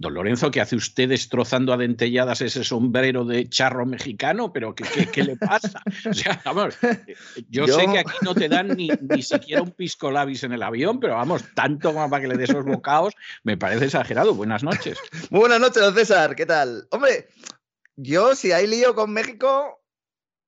Don Lorenzo, ¿qué hace usted destrozando a dentelladas ese sombrero de charro mexicano? ¿Pero qué, qué, le pasa? O sea, vamos, yo, sé que aquí no te dan ni, ni siquiera un pisco labis en el avión, pero vamos, tanto como para que le dé esos bocados, me parece exagerado. Buenas noches. Muy buenas noches, don César, ¿qué tal? Hombre, yo si hay lío con México,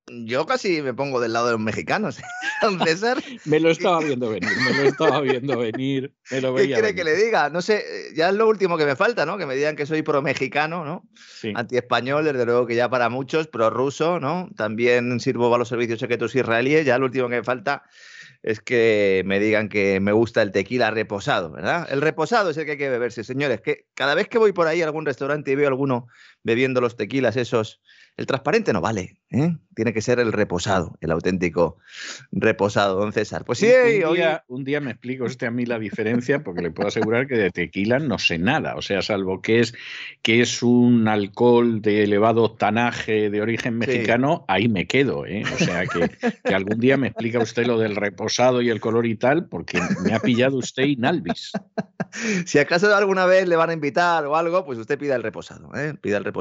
yo casi me pongo del lado de los mexicanos. César. me lo estaba viendo venir, me lo estaba viendo venir. Me lo ¿Qué quiere que le diga? No sé, eh, ya es lo último que me falta, ¿no? Que me digan que soy pro-mexicano, ¿no? Sí. Anti-español, desde luego que ya para muchos, pro-ruso, ¿no? También sirvo para los servicios secretos israelíes, ya lo último que me falta es que me digan que me gusta el tequila reposado, ¿verdad? El reposado es el que hay que beberse, señores, que cada vez que voy por ahí a algún restaurante y veo alguno bebiendo los tequilas esos el transparente no vale, ¿eh? tiene que ser el reposado, el auténtico reposado, don César. Pues sí, un, día, un día me explico usted a mí la diferencia, porque le puedo asegurar que de tequila no sé nada, o sea, salvo que es, que es un alcohol de elevado tanaje de origen mexicano, ahí me quedo, ¿eh? o sea, que, que, algún día me explica usted lo del reposado y el color y tal, porque me ha pillado usted inalvis. si acaso alguna vez le van a invitar o algo, pues usted pida el reposado, ¿eh? pida el reposado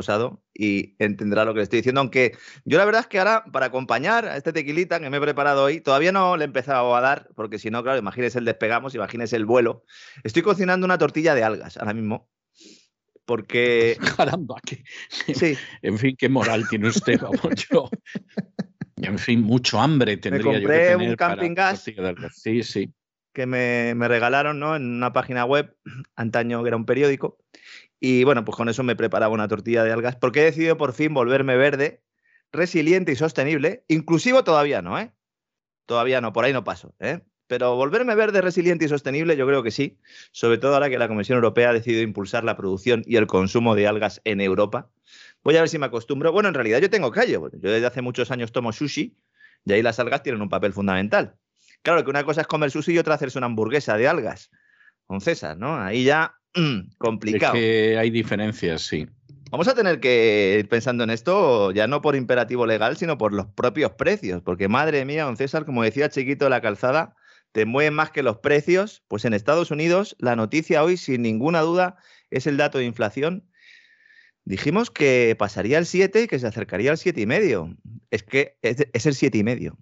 y entenderá lo que le estoy diciendo. Aunque yo la verdad es que ahora, para acompañar a este tequilita que me he preparado hoy, todavía no le he empezado a dar, porque si no, claro, imagínese el despegamos, imagínese el vuelo. Estoy cocinando una tortilla de algas ahora mismo. Porque. Caramba, que. Sí. En fin, qué moral tiene usted, vamos, yo. En fin, mucho hambre tendría yo que tener un camping gas. Sí, sí que me, me, regalaron ¿no? en una página web, antaño que era un periódico, y bueno, pues con eso me preparaba una tortilla de algas, porque he decidido por fin volverme verde, resiliente y sostenible, inclusivo todavía no, ¿eh? Todavía no, por ahí no paso, ¿eh? Pero volverme verde, resiliente y sostenible, yo creo que sí, sobre todo ahora que la Comisión Europea ha decidido impulsar la producción y el consumo de algas en Europa. Voy a ver si me acostumbro. Bueno, en realidad yo tengo callo. Yo desde hace muchos años tomo sushi y ahí las algas tienen un papel fundamental. Claro que una cosa es comer sushi y otra hacerse una hamburguesa de algas. Con César, ¿no? Ahí ya complicado. Es que hay diferencias, sí. Vamos a tener que ir pensando en esto ya no por imperativo legal, sino por los propios precios, porque madre mía, don César, como decía Chiquito de la Calzada, te mueven más que los precios. Pues en Estados Unidos la noticia hoy, sin ninguna duda, es el dato de inflación. Dijimos que pasaría el 7 y que se acercaría al 7,5. Es que es, es el 7,5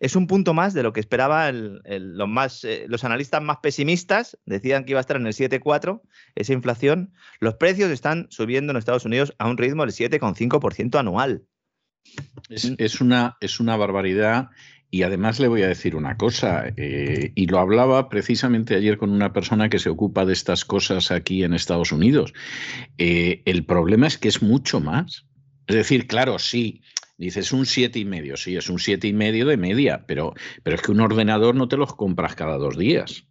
es un punto más de lo que esperaban los, más, eh, los analistas más pesimistas. Decían que iba a estar en el 7,4 esa inflación. Los precios están subiendo en Estados Unidos a un ritmo del 7,5% anual. Es, una, es una barbaridad. Y además le voy a decir una cosa, eh, y lo hablaba precisamente ayer con una persona que se ocupa de estas cosas aquí en Estados Unidos. Eh, el problema es que es mucho más. Es decir, claro, sí, Dices un siete y medio, sí, es un siete y medio de media, pero, pero es que un ordenador no te los compras cada dos días.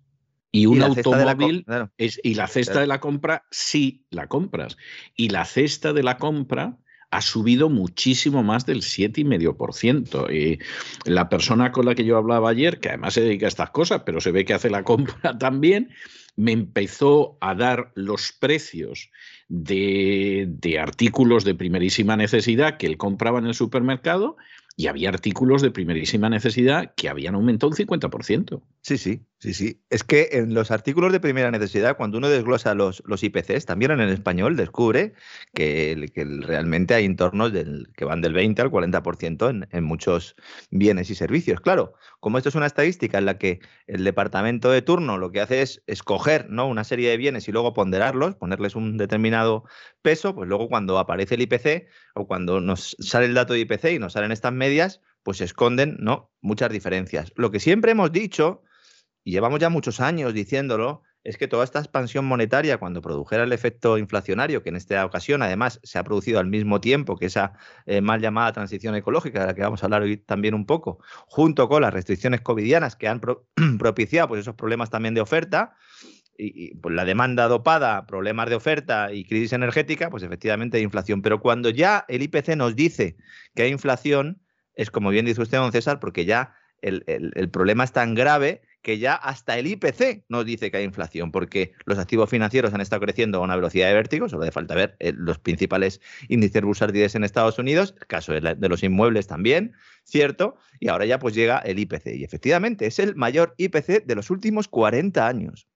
Y un automóvil es, y la cesta de la compra sí la compras. Y la cesta de la compra ha subido muchísimo más del 7,5%. Y la persona con la que yo hablaba ayer, que además se dedica a estas cosas, pero se ve que hace la compra también, me empezó a dar los precios de, artículos de primerísima necesidad que él compraba en el supermercado y había artículos de primerísima necesidad que habían aumentado un 50%. Sí, sí, Sí, sí. Es que en los artículos de primera necesidad, cuando uno desglosa los, IPCs, también en el español, descubre que, realmente hay entornos que van del 20 al 40% en, muchos bienes y servicios. Claro, como esto es una estadística en la que el departamento de turno lo que hace es escoger una serie de bienes y luego ponderarlos, ponerles un determinado peso, pues luego cuando aparece el IPC o cuando nos sale el dato de IPC y nos salen estas medias, pues se esconden muchas diferencias. Lo que siempre hemos dicho y llevamos ya muchos años diciéndolo, es que toda esta expansión monetaria, cuando produjera el efecto inflacionario, que en esta ocasión además se ha producido al mismo tiempo que esa eh, mal llamada transición ecológica, de la que vamos a hablar hoy también un poco, junto con las restricciones covidianas que han propiciado pues, esos problemas también de oferta, y, pues, la demanda dopada, problemas de oferta y crisis energética, pues efectivamente hay inflación. Pero cuando ya el IPC nos dice que hay inflación, es como bien dice usted, don César, porque ya el problema es tan grave que ya hasta el IPC nos dice que hay inflación, porque los activos financieros han estado creciendo a una velocidad de vértigo, solo de falta ver eh, los principales índices bursátiles en Estados Unidos, el caso de, los inmuebles también, ¿cierto? Y ahora ya pues llega el IPC, y efectivamente es el mayor IPC de los últimos 40 años.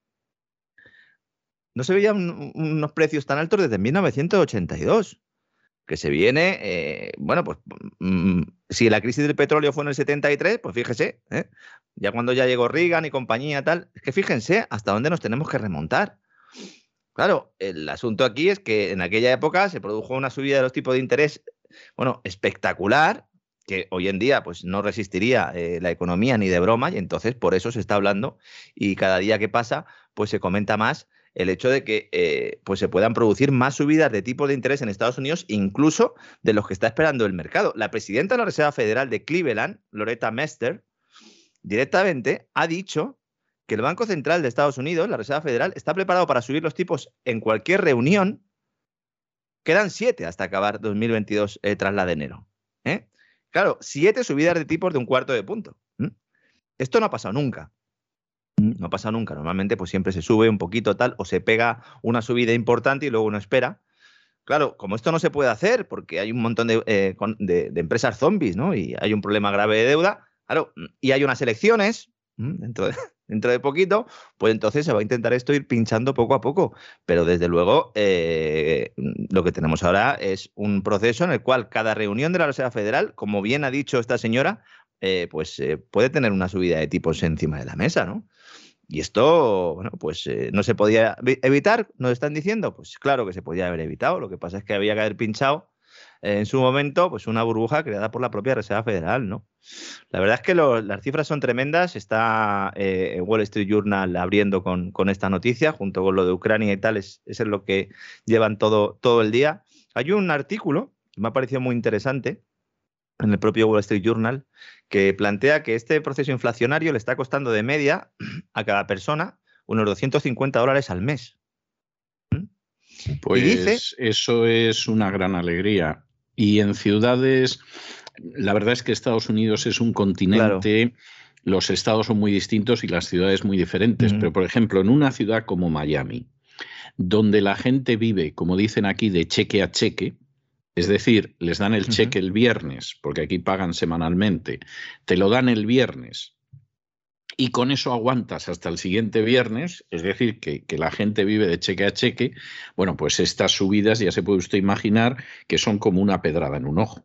No se veían unos precios tan altos desde 1982 que se viene, eh, bueno, pues mm, si la crisis del petróleo fue en el 73, pues fíjese, ¿eh? ya cuando ya llegó Reagan y compañía tal, es que fíjense hasta dónde nos tenemos que remontar. Claro, el asunto aquí es que en aquella época se produjo una subida de los tipos de interés, bueno, espectacular, que hoy en día pues no resistiría eh, la economía ni de broma, y entonces por eso se está hablando y cada día que pasa pues se comenta más el hecho de que eh, pues se puedan producir más subidas de tipos de interés en Estados Unidos, incluso de los que está esperando el mercado. La presidenta de la Reserva Federal de Cleveland, Loretta Mester, directamente ha dicho que el Banco Central de Estados Unidos, la Reserva Federal, está preparado para subir los tipos en cualquier reunión. Quedan siete hasta acabar 2022 eh, tras la de enero. ¿eh? Claro, siete subidas de tipos de un cuarto de punto. Esto no ha pasado nunca. No pasa nunca. Normalmente, pues siempre se sube un poquito tal, o se pega una subida importante y luego uno espera. Claro, como esto no se puede hacer porque hay un montón de, eh, empresas zombies, ¿no? Y hay un problema grave de deuda, claro, y hay unas elecciones dentro de, dentro de poquito, pues entonces se va a intentar esto ir pinchando poco a poco. Pero desde luego, eh, lo que tenemos ahora es un proceso en el cual cada reunión de la Reserva Federal, como bien ha dicho esta señora, eh, pues puede tener una subida de tipos encima de la mesa, ¿no? Y esto, bueno, pues eh, no se podía evitar, nos están diciendo, pues claro que se podía haber evitado, lo que pasa es que había que haber pinchado en su momento pues una burbuja creada por la propia Reserva Federal, ¿no? La verdad es que las cifras son tremendas, está eh, Wall Street Journal abriendo con, con, esta noticia, junto con lo de Ucrania y tal, es, es lo que llevan todo, todo el día. Hay un artículo que me ha parecido muy interesante, en el propio Wall Street Journal, que plantea que este proceso inflacionario le está costando de media a cada persona unos 250 dólares al mes. ¿Mm? Pues dice, eso es una gran alegría. Y en ciudades, la verdad es que Estados Unidos es un continente, los estados son muy distintos y las ciudades muy diferentes, pero por ejemplo, en una ciudad como Miami, donde la gente vive, como dicen aquí, de cheque a cheque, es decir, les dan el cheque el viernes, porque aquí pagan semanalmente, te lo dan el viernes y con eso aguantas hasta el siguiente viernes, es decir, que, la gente vive de cheque a cheque, bueno, pues estas subidas ya se puede usted imaginar que son como una pedrada en un ojo.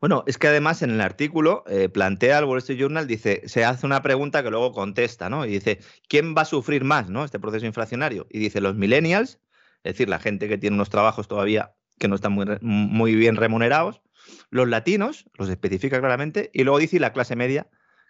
Bueno, es que además en el artículo eh, plantea el Wall Street Journal, dice, se hace una pregunta que luego contesta, ¿no? Y dice, ¿quién va a sufrir más, ¿no? Este proceso inflacionario. Y dice, los millennials, es decir, la gente que tiene unos trabajos todavía que no están muy, muy bien remunerados, los latinos, los especifica claramente, y luego dice la clase media,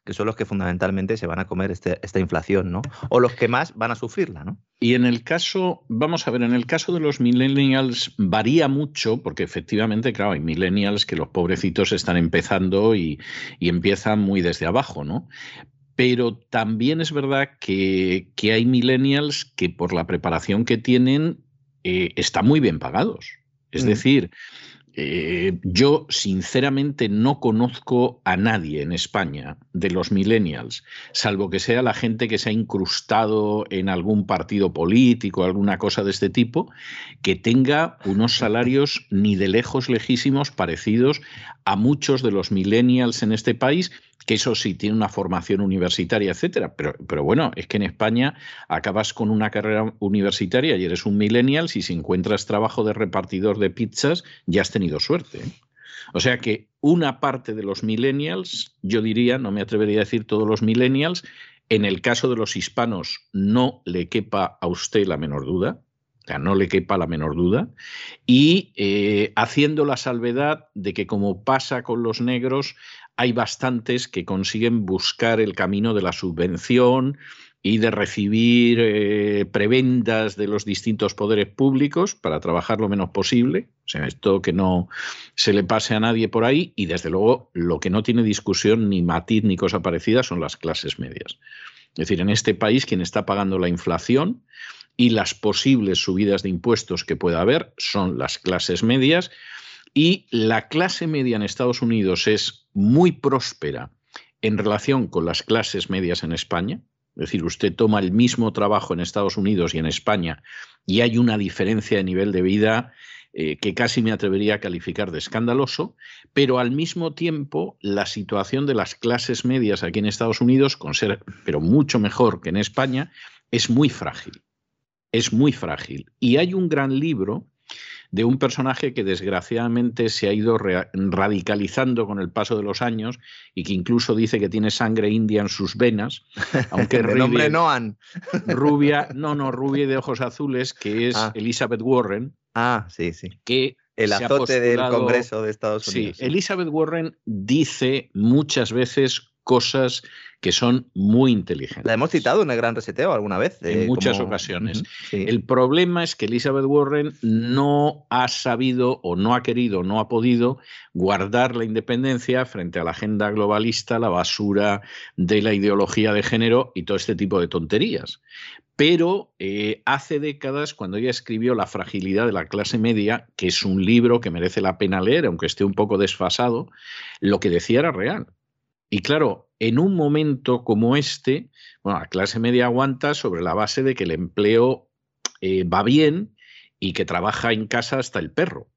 que son los que fundamentalmente se van a comer este, esta inflación, ¿no? O los que más van a sufrirla, ¿no? Y en el caso, vamos a ver, en el caso de los millennials varía mucho, porque efectivamente, claro, hay millennials que los pobrecitos están empezando y, empiezan muy desde abajo, ¿no? Pero también es verdad que, hay millennials que por la preparación que tienen eh, están muy bien pagados. Es mm. decir, eh, yo sinceramente no conozco a nadie en España de los millennials, salvo que sea la gente que se ha incrustado en algún partido político, alguna cosa de este tipo, que tenga unos salarios ni de lejos lejísimos parecidos a muchos de los millennials en este país que eso sí tiene una formación universitaria, etcétera. Pero, bueno, es que en España acabas con una carrera universitaria y eres un millennial, si encuentras trabajo de repartidor de pizzas, ya has tenido suerte. ¿eh? O sea que una parte de los millennials, yo diría, no me atrevería a decir todos los millennials, en el caso de los hispanos no le quepa a usted la menor duda, o sea, no le quepa la menor duda, y eh, haciendo la salvedad de que como pasa con los negros, hay bastantes que consiguen buscar el camino de la subvención, y de recibir eh, prebendas de los distintos poderes públicos para trabajar lo menos posible. O sea, esto que no se le pase a nadie por ahí y desde luego lo que no tiene discusión ni matiz ni cosa parecida son las clases medias. Es decir, en este país quien está pagando la inflación y las posibles subidas de impuestos que pueda haber son las clases medias y la clase media en Estados Unidos es muy próspera en relación con las clases medias en España. Es decir, usted toma el mismo trabajo en Estados Unidos y en España y hay una diferencia de nivel de vida eh, que casi me atrevería a calificar de escandaloso, pero al mismo tiempo la situación de las clases medias aquí en Estados Unidos, con ser, pero mucho mejor que en España, es muy frágil. Es muy frágil. Y hay un gran libro de un personaje que desgraciadamente se ha ido radicalizando con el paso de los años y que incluso dice que tiene sangre india en sus venas, aunque el nombre Noan. rubia, no, no, rubia de ojos azules, que es ah. Elizabeth Warren. Ah, sí, sí. Que el azote del Congreso de Estados Unidos. Sí, Elizabeth Warren dice muchas veces cosas que son muy inteligentes. La hemos citado en el Gran Reseteo alguna vez. en muchas ocasiones. El problema es que Elizabeth Warren no ha sabido o no ha querido, no ha podido guardar la independencia frente a la agenda globalista, la basura de la ideología de género y todo este tipo de tonterías. Pero eh, hace décadas, cuando ella escribió La fragilidad de la clase media, que es un libro que merece la pena leer, aunque esté un poco desfasado, lo que decía era real. Y claro, en un momento como este, bueno, la clase media aguanta sobre la base de que el empleo eh, va bien y que trabaja en casa hasta el perro.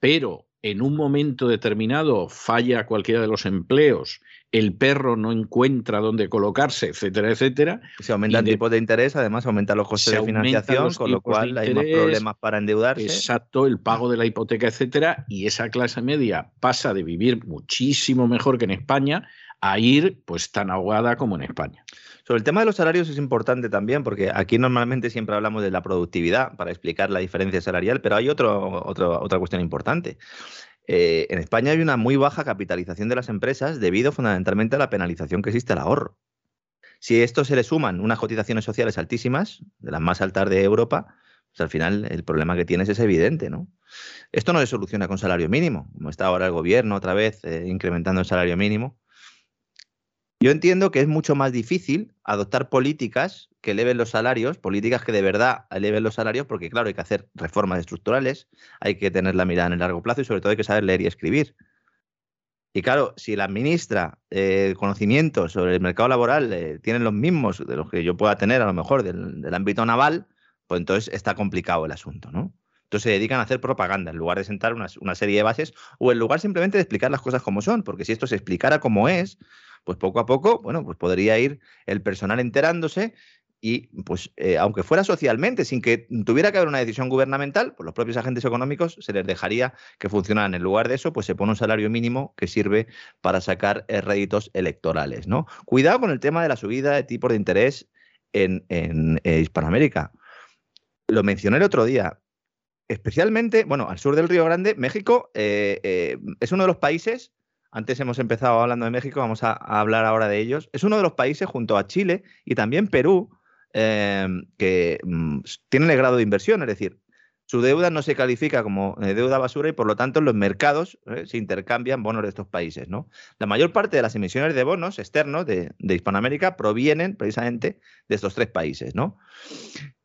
Pero en un momento determinado falla cualquiera de los empleos, el perro no encuentra dónde colocarse, etcétera, etcétera. Se aumenta el tipo de interés, además aumenta los costes de financiación, con lo cual hay más problemas para endeudarse. Exacto, el pago de la hipoteca, etcétera, y esa clase media pasa de vivir muchísimo mejor que en España a ir pues tan ahogada como en España. El tema de los salarios es importante también, porque aquí normalmente siempre hablamos de la productividad para explicar la diferencia salarial, pero hay otra cuestión importante. Eh, en España hay una muy baja capitalización de las empresas debido fundamentalmente a la penalización que existe al ahorro. Si a esto se le suman unas cotizaciones sociales altísimas, de las más altas de Europa, pues al final el problema que tienes es evidente, ¿no? Esto no se soluciona con salario mínimo, como está ahora el gobierno otra vez eh, incrementando el salario mínimo. Yo entiendo que es mucho más difícil adoptar políticas que eleven los salarios, políticas que de verdad eleven los salarios, porque claro, hay que hacer reformas estructurales, hay que tener la mirada en el largo plazo y sobre todo hay que saber leer y escribir. Y claro, si la ministra eh, conocimientos sobre el mercado laboral eh, tienen los mismos de los que yo pueda tener a lo mejor del, ámbito naval, pues entonces está complicado el asunto, ¿no? Entonces se dedican a hacer propaganda en lugar de sentar una, una, serie de bases o en lugar simplemente de explicar las cosas como son, porque si esto se explicara como es, pues poco a poco, bueno, pues podría ir el personal enterándose y pues eh, aunque fuera socialmente, sin que tuviera que haber una decisión gubernamental, pues los propios agentes económicos se les dejaría que funcionaran. En lugar de eso, pues se pone un salario mínimo que sirve para sacar eh, réditos electorales. ¿no? Cuidado con el tema de la subida de tipos de interés en, eh, Hispanoamérica. Lo mencioné el otro día. Especialmente, bueno, al sur del Río Grande, México es uno de los países antes hemos empezado hablando de México, vamos a, hablar ahora de ellos. Es uno de los países junto a Chile y también Perú Em, que mm, tienen el grado de inversión, es decir, su deuda no se califica como eh, deuda basura y por lo tanto en los mercados eh, se intercambian bonos de estos países. La mayor parte de las emisiones de bonos externos de, Hispanoamérica provienen precisamente de estos tres países. ¿no?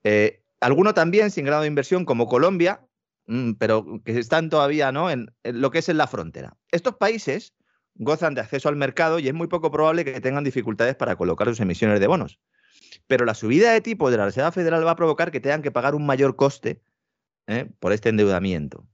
Eh, algunos también sin grado de inversión como Colombia, mm, pero que están todavía en, lo que es en la frontera. Estos países gozan de acceso al mercado y es muy poco probable que tengan dificultades para colocar sus emisiones de bonos pero la subida de tipo de la Reserva Federal va a provocar que tengan que pagar un mayor coste ¿eh? por este endeudamiento.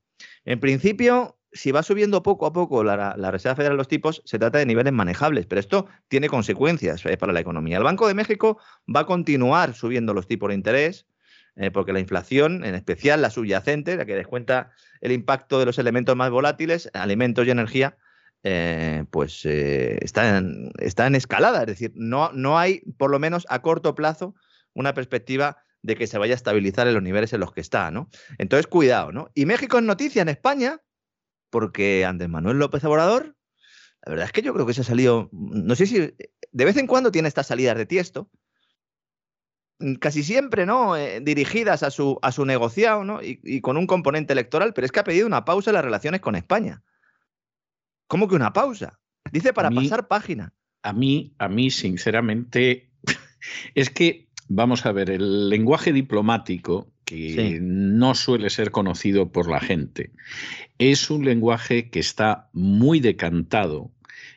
En principio, si va subiendo poco a poco la, Reserva Federal de los tipos, se trata de niveles manejables, pero esto tiene consecuencias eh, para la economía. El Banco de México va a continuar subiendo los tipos de interés, eh, porque la inflación, en especial la subyacente, la que descuenta el impacto de los elementos más volátiles, alimentos y energía, eh, pues está, en, está, en, escalada. Es decir, no, no hay, por lo menos a corto plazo, una perspectiva de que se vaya a estabilizar en los niveles en los que está, ¿no? Entonces, cuidado, ¿no? Y México es noticia en España porque Andrés Manuel López Obrador, la verdad es que yo creo que se ha salido, no sé si de vez en cuando tiene estas salidas de tiesto, casi siempre, ¿no? Eh, dirigidas a su, a su negociado, ¿no? Y, con un componente electoral, pero es que ha pedido una pausa en las relaciones con España. ¿Cómo que una pausa? Dice para pasar página. A mí, a mí, sinceramente, es que, vamos a ver, el lenguaje diplomático que no suele ser conocido por la gente. Es un lenguaje que está muy decantado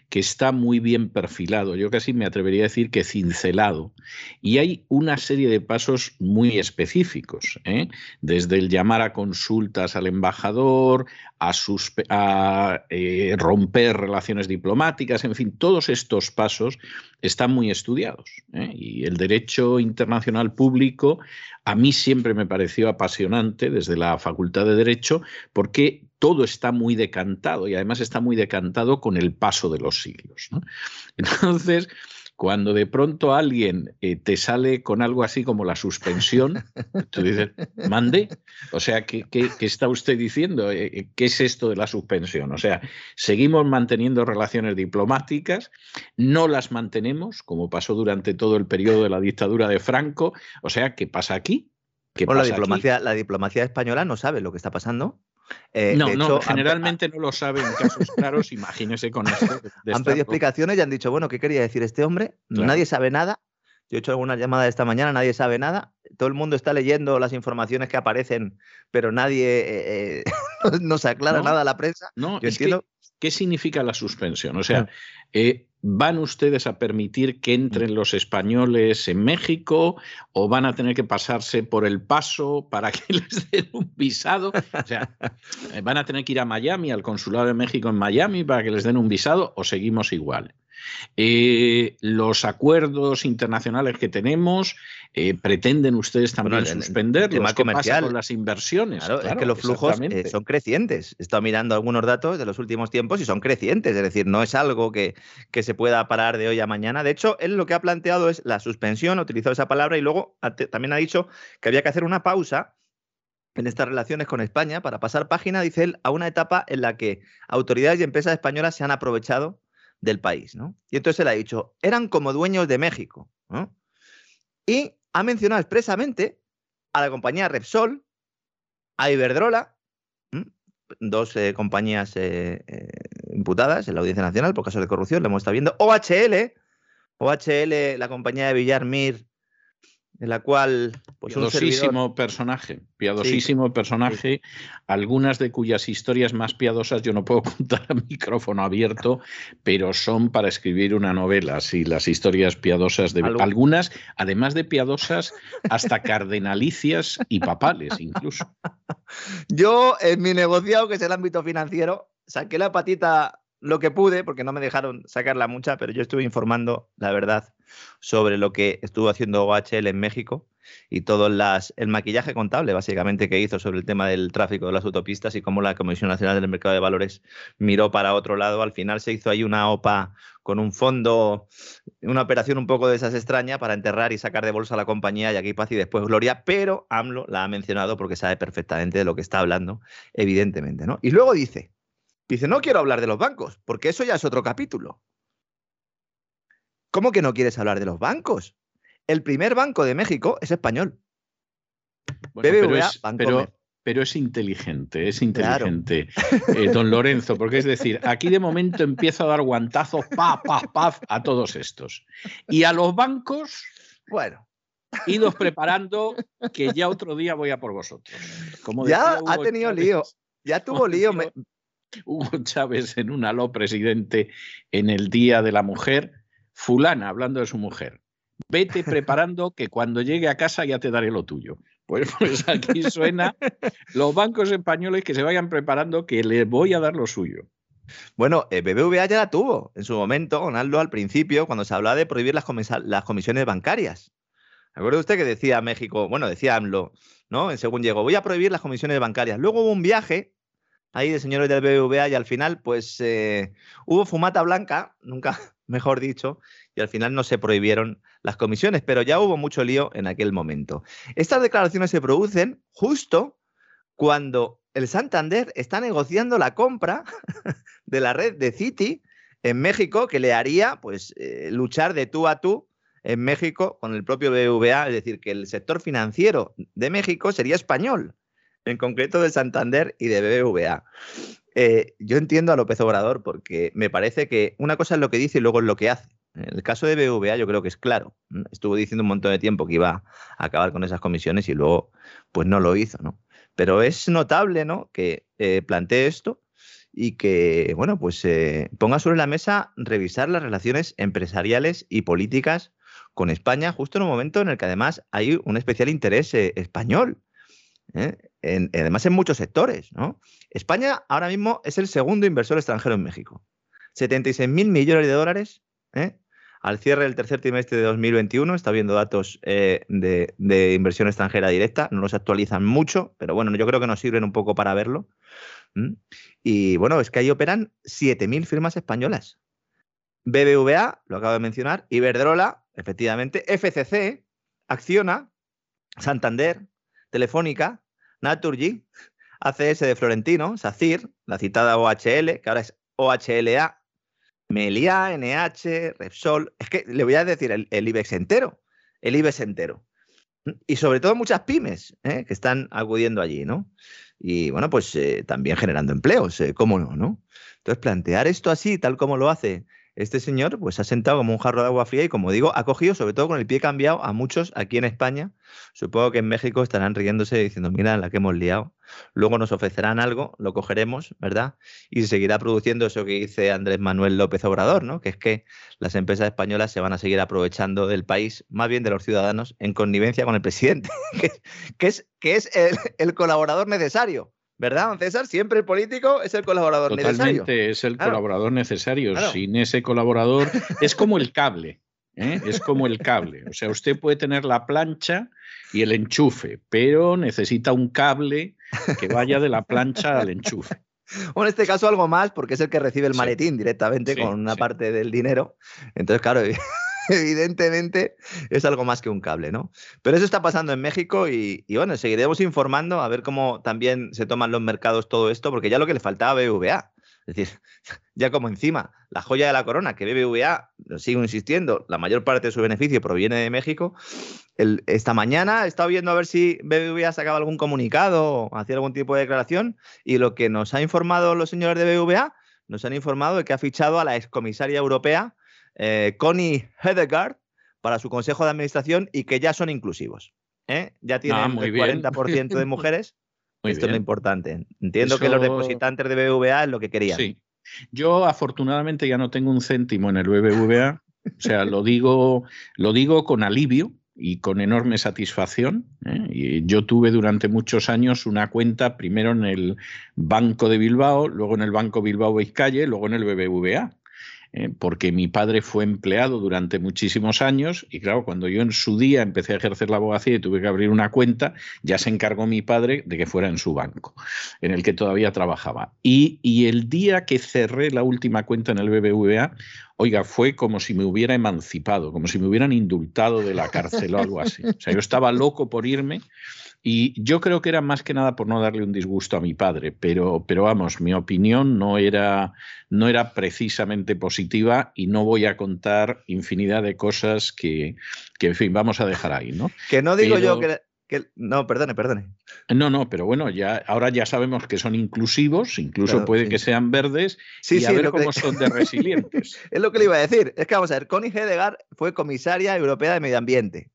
que está muy bien perfilado, yo casi me atrevería a decir que cincelado, y hay una serie de pasos muy específicos, ¿eh? desde el llamar a consultas al embajador, a, eh, romper relaciones diplomáticas, en fin, todos estos pasos están muy estudiados. ¿eh? Y el derecho internacional público a mí siempre me pareció apasionante desde la Facultad de Derecho porque todo está muy decantado y además está muy decantado con el paso de los siglos. Entonces, cuando de pronto alguien eh, te sale con algo así como la suspensión, tú dices, mande. O sea, ¿qué, está usted diciendo? Eh, eh, ¿Qué es esto de la suspensión? O sea, seguimos manteniendo relaciones diplomáticas, no las mantenemos, como pasó durante todo el periodo de la dictadura de Franco. O sea, ¿qué pasa aquí? ¿Qué la, diplomacia, la diplomacia española no sabe lo que está pasando. Eh, no, no, generalmente no lo saben en casos claros, imagínese con esto. han pedido explicaciones y han dicho, bueno, ¿qué quería decir este hombre? Nadie sabe nada. Yo he hecho alguna llamada esta mañana, nadie sabe nada. Todo el mundo está leyendo las informaciones que aparecen, pero nadie eh, eh, no se aclara nada a la prensa. No, ¿qué significa la suspensión? O sea, ¿Van ustedes a permitir que entren los españoles en México o van a tener que pasarse por el paso para que les den un visado? O sea, ¿van a tener que ir a Miami, al consulado de México en Miami, para que les den un visado o seguimos igual? Eh, los acuerdos internacionales que tenemos, eh, ¿pretenden ustedes también suspender tema comercial con las inversiones? Claro, es que los flujos eh, son crecientes. He estado mirando algunos datos de los últimos tiempos y son crecientes, es decir, no es algo que, que se pueda parar de hoy a mañana. De hecho, él lo que ha planteado es la suspensión, ha utilizado esa palabra y luego también ha dicho que había que hacer una pausa en estas relaciones con España para pasar página, dice él, a una etapa en la que autoridades y empresas españolas se han aprovechado del país. ¿no? Y entonces él ha dicho, eran como dueños de México. Y ha mencionado expresamente a la compañía Repsol, a Iberdrola, dos eh, compañías eh, eh, imputadas en la Audiencia Nacional por casos de corrupción, lo hemos estado viendo, OHL, OHL, la compañía de Villarmir en la cual pues piadosísimo personaje, piadosísimo personaje, algunas de cuyas historias más piadosas yo no puedo contar a micrófono abierto, pero son para escribir una novela, sí, las historias piadosas de algunas, además de piadosas, hasta cardenalicias y papales incluso. Yo en mi negociado, que es el ámbito financiero, saqué la patita lo que pude, porque no me dejaron sacarla mucha, pero yo estuve informando, la verdad, sobre lo que estuvo haciendo OHL en México y todo las, el maquillaje contable, básicamente, que hizo sobre el tema del tráfico de las autopistas y cómo la Comisión Nacional del Mercado de Valores miró para otro lado. Al final se hizo ahí una OPA con un fondo, una operación un poco de esas extraña para enterrar y sacar de bolsa a la compañía y aquí paz y después gloria, pero AMLO la ha mencionado porque sabe perfectamente de lo que está hablando, evidentemente. ¿no? Y luego dice, Dice, no quiero hablar de los bancos, porque eso ya es otro capítulo. ¿Cómo que no quieres hablar de los bancos? El primer banco de México es español. pero, es, pero, es, inteligente, es inteligente, eh, don Lorenzo, porque es decir, aquí de momento empiezo a dar guantazos, paz, paz, paz, a todos estos. Y a los bancos, bueno, idos preparando que ya otro día voy a por vosotros. Como ya ha tenido lío, ya tuvo lío. Hugo Chávez en un aló presidente en el Día de la Mujer, fulana hablando de su mujer. Vete preparando que cuando llegue a casa ya te daré lo tuyo. Pues, pues aquí suena los bancos españoles que se vayan preparando que les voy a dar lo suyo. Bueno, eh, BBVA ya la tuvo en su momento, Ronaldo, al principio, cuando se hablaba de prohibir las, las comisiones bancarias. ¿Recuerda usted que decía México, bueno, decía AMLO, ¿no? Según llegó, voy a prohibir las comisiones bancarias. Luego hubo un viaje ahí de señores del BBVA y al final, pues, eh, hubo fumata blanca, nunca mejor dicho, y al final no se prohibieron las comisiones, pero ya hubo mucho lío en aquel momento. Estas declaraciones se producen justo cuando el Santander está negociando la compra de la red de Citi en México, que le haría pues eh, luchar de tú a tú en México con el propio BBVA, es decir, que el sector financiero de México sería español, en concreto del Santander y de BBVA. Eh, yo entiendo a López Obrador porque me parece que una cosa es lo que dice y luego es lo que hace. En el caso de BBVA yo creo que es claro. Estuvo diciendo un montón de tiempo que iba a acabar con esas comisiones y luego pues no lo hizo, ¿no? Pero es notable, ¿no? Que eh, plantee esto y que, bueno, pues eh, ponga sobre la mesa revisar las relaciones empresariales y políticas con España justo en un momento en el que además hay un especial interés español. Además en muchos sectores, ¿no? España ahora mismo es el segundo inversor extranjero en México. 76 mil millones de dólares ¿eh? al cierre del tercer trimestre de 2021. Está viendo datos eh, de, inversión extranjera directa, no los actualizan mucho, pero bueno, yo creo que nos sirven un poco para verlo. Y bueno, es que ahí operan 7.000 firmas españolas. BBVA, lo acabo de mencionar, Iberdrola, efectivamente, FCC, Acciona, Santander, Telefónica, Naturgy, ACS de Florentino, SACIR, la citada OHL, que ahora es OHLA, Melia, NH, Repsol. Es que le voy a decir el, IBEX entero. El IBEX entero. Y sobre todo muchas pymes ¿eh? que están acudiendo allí, ¿no? Y bueno, pues eh, también generando empleos, eh, ¿cómo no, no? Entonces, plantear esto así, tal como lo hace este señor pues ha sentado como un jarro de agua fría y como digo, ha cogido sobre todo con el pie cambiado a muchos aquí en España. Supongo que en México estarán riéndose diciendo, mira la que hemos liado. Luego nos ofrecerán algo, lo cogeremos, ¿verdad? Y se seguirá produciendo eso que dice Andrés Manuel López Obrador, ¿no? Que es que las empresas españolas se van a seguir aprovechando del país, más bien de los ciudadanos, en connivencia con el presidente, que, es, que es el colaborador necesario. ¿Verdad, don César? Siempre el político es el colaborador necesario. Totalmente, es el colaborador necesario. Sin ese colaborador, es como el cable. ¿eh? Es como el cable. O sea, usted puede tener la plancha y el enchufe, pero necesita un cable que vaya de la plancha al enchufe. O en este caso algo más, porque es el que recibe el maletín directamente con una parte del dinero. Entonces, claro, evidentemente es algo más que un cable, ¿no? Pero eso está pasando en México y, bueno, seguiremos informando a ver cómo también se toman los mercados todo esto, porque ya lo que le faltaba a BBVA. Es decir, ya como encima, la joya de la corona, que BBVA, sigo insistiendo, la mayor parte de su beneficio proviene de México. esta mañana he estado viendo a ver si BBVA sacaba algún comunicado o hacía algún tipo de declaración y lo que nos ha informado los señores de BBVA, nos han informado de que ha fichado a la excomisaria europea eh, Connie Hedegaard para su consejo de administración y que ya son inclusivos. ¿eh? Ya tienen ah, el 40% de mujeres. Esto es lo importante. Entiendo que los depositantes de BBVA es lo que querían. Sí. Yo afortunadamente ya no tengo un céntimo en el BBVA. O sea, lo digo, lo digo con alivio y con enorme satisfacción. ¿eh? Y yo tuve durante muchos años una cuenta primero en el Banco de Bilbao, luego en el Banco Bilbao Vizcaya, luego en el BBVA. ¿Eh? porque mi padre fue empleado durante muchísimos años y claro, cuando yo en su día empecé a ejercer la abogacía y tuve que abrir una cuenta, ya se encargó mi padre de que fuera en su banco, en el que todavía trabajaba. Y, y el día que cerré la última cuenta en el BBVA, oiga, fue como si me hubiera emancipado, como si me hubieran indultado de la cárcel o algo así. O sea, yo estaba loco por irme y yo creo que era más que nada por no darle un disgusto a mi padre, pero, pero vamos, mi opinión no era, no era precisamente positiva y no voy a contar infinidad de cosas que, que en fin, vamos a dejar ahí, ¿no? Que no digo yo que, No, perdone, perdone. No, no, pero bueno, ya, ahora ya sabemos que son inclusivos, incluso puede que sean verdes, sí, y a ver cómo son de resilientes. es lo que le iba a decir. Es que vamos a ver, Connie Hedegaard fue comisaria europea de Medio Ambiente,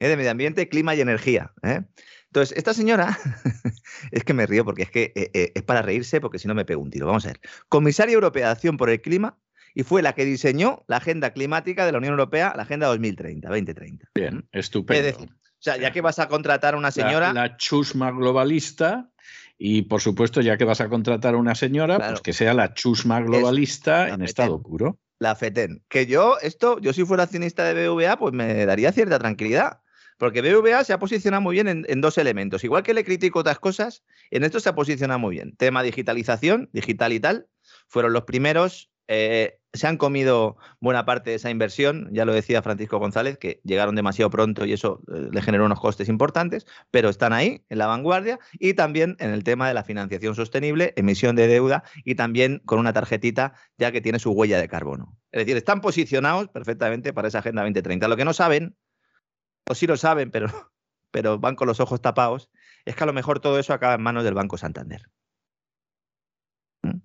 ¿eh? de Medio Ambiente, Clima y Energía. ¿eh? Entonces, esta señora, es que me río porque es que eh, eh, es para reírse porque si no me pego un tiro. Vamos a ver. Comisaria Europea de Acción por el Clima y fue la que diseñó la agenda climática de la Unión Europea, la Agenda 2030, 2030. Bien, estupendo. Es decir, sea, ya que vas a contratar a una señora. La, chusma globalista. Y por supuesto, ya que vas a contratar a una señora, pues que sea la chusma globalista en estado puro. La FETEN. Que yo, esto, yo si fuera accionista de BVA, pues me daría cierta tranquilidad. Porque BVA se ha posicionado muy bien en, dos elementos. Igual que le critico otras cosas, en esto se ha posicionado muy bien. Tema digitalización, digital y tal. Fueron los primeros. Eh, se han comido buena parte de esa inversión, ya lo decía Francisco González, que llegaron demasiado pronto y eso eh, le generó unos costes importantes, pero están ahí, en la vanguardia, y también en el tema de la financiación sostenible, emisión de deuda y también con una tarjetita ya que tiene su huella de carbono. Es decir, están posicionados perfectamente para esa Agenda 2030. Lo que no saben o sí lo saben, pero, pero van con los ojos tapados, es que a lo mejor todo eso acaba en manos del Banco Santander. ¿Mm?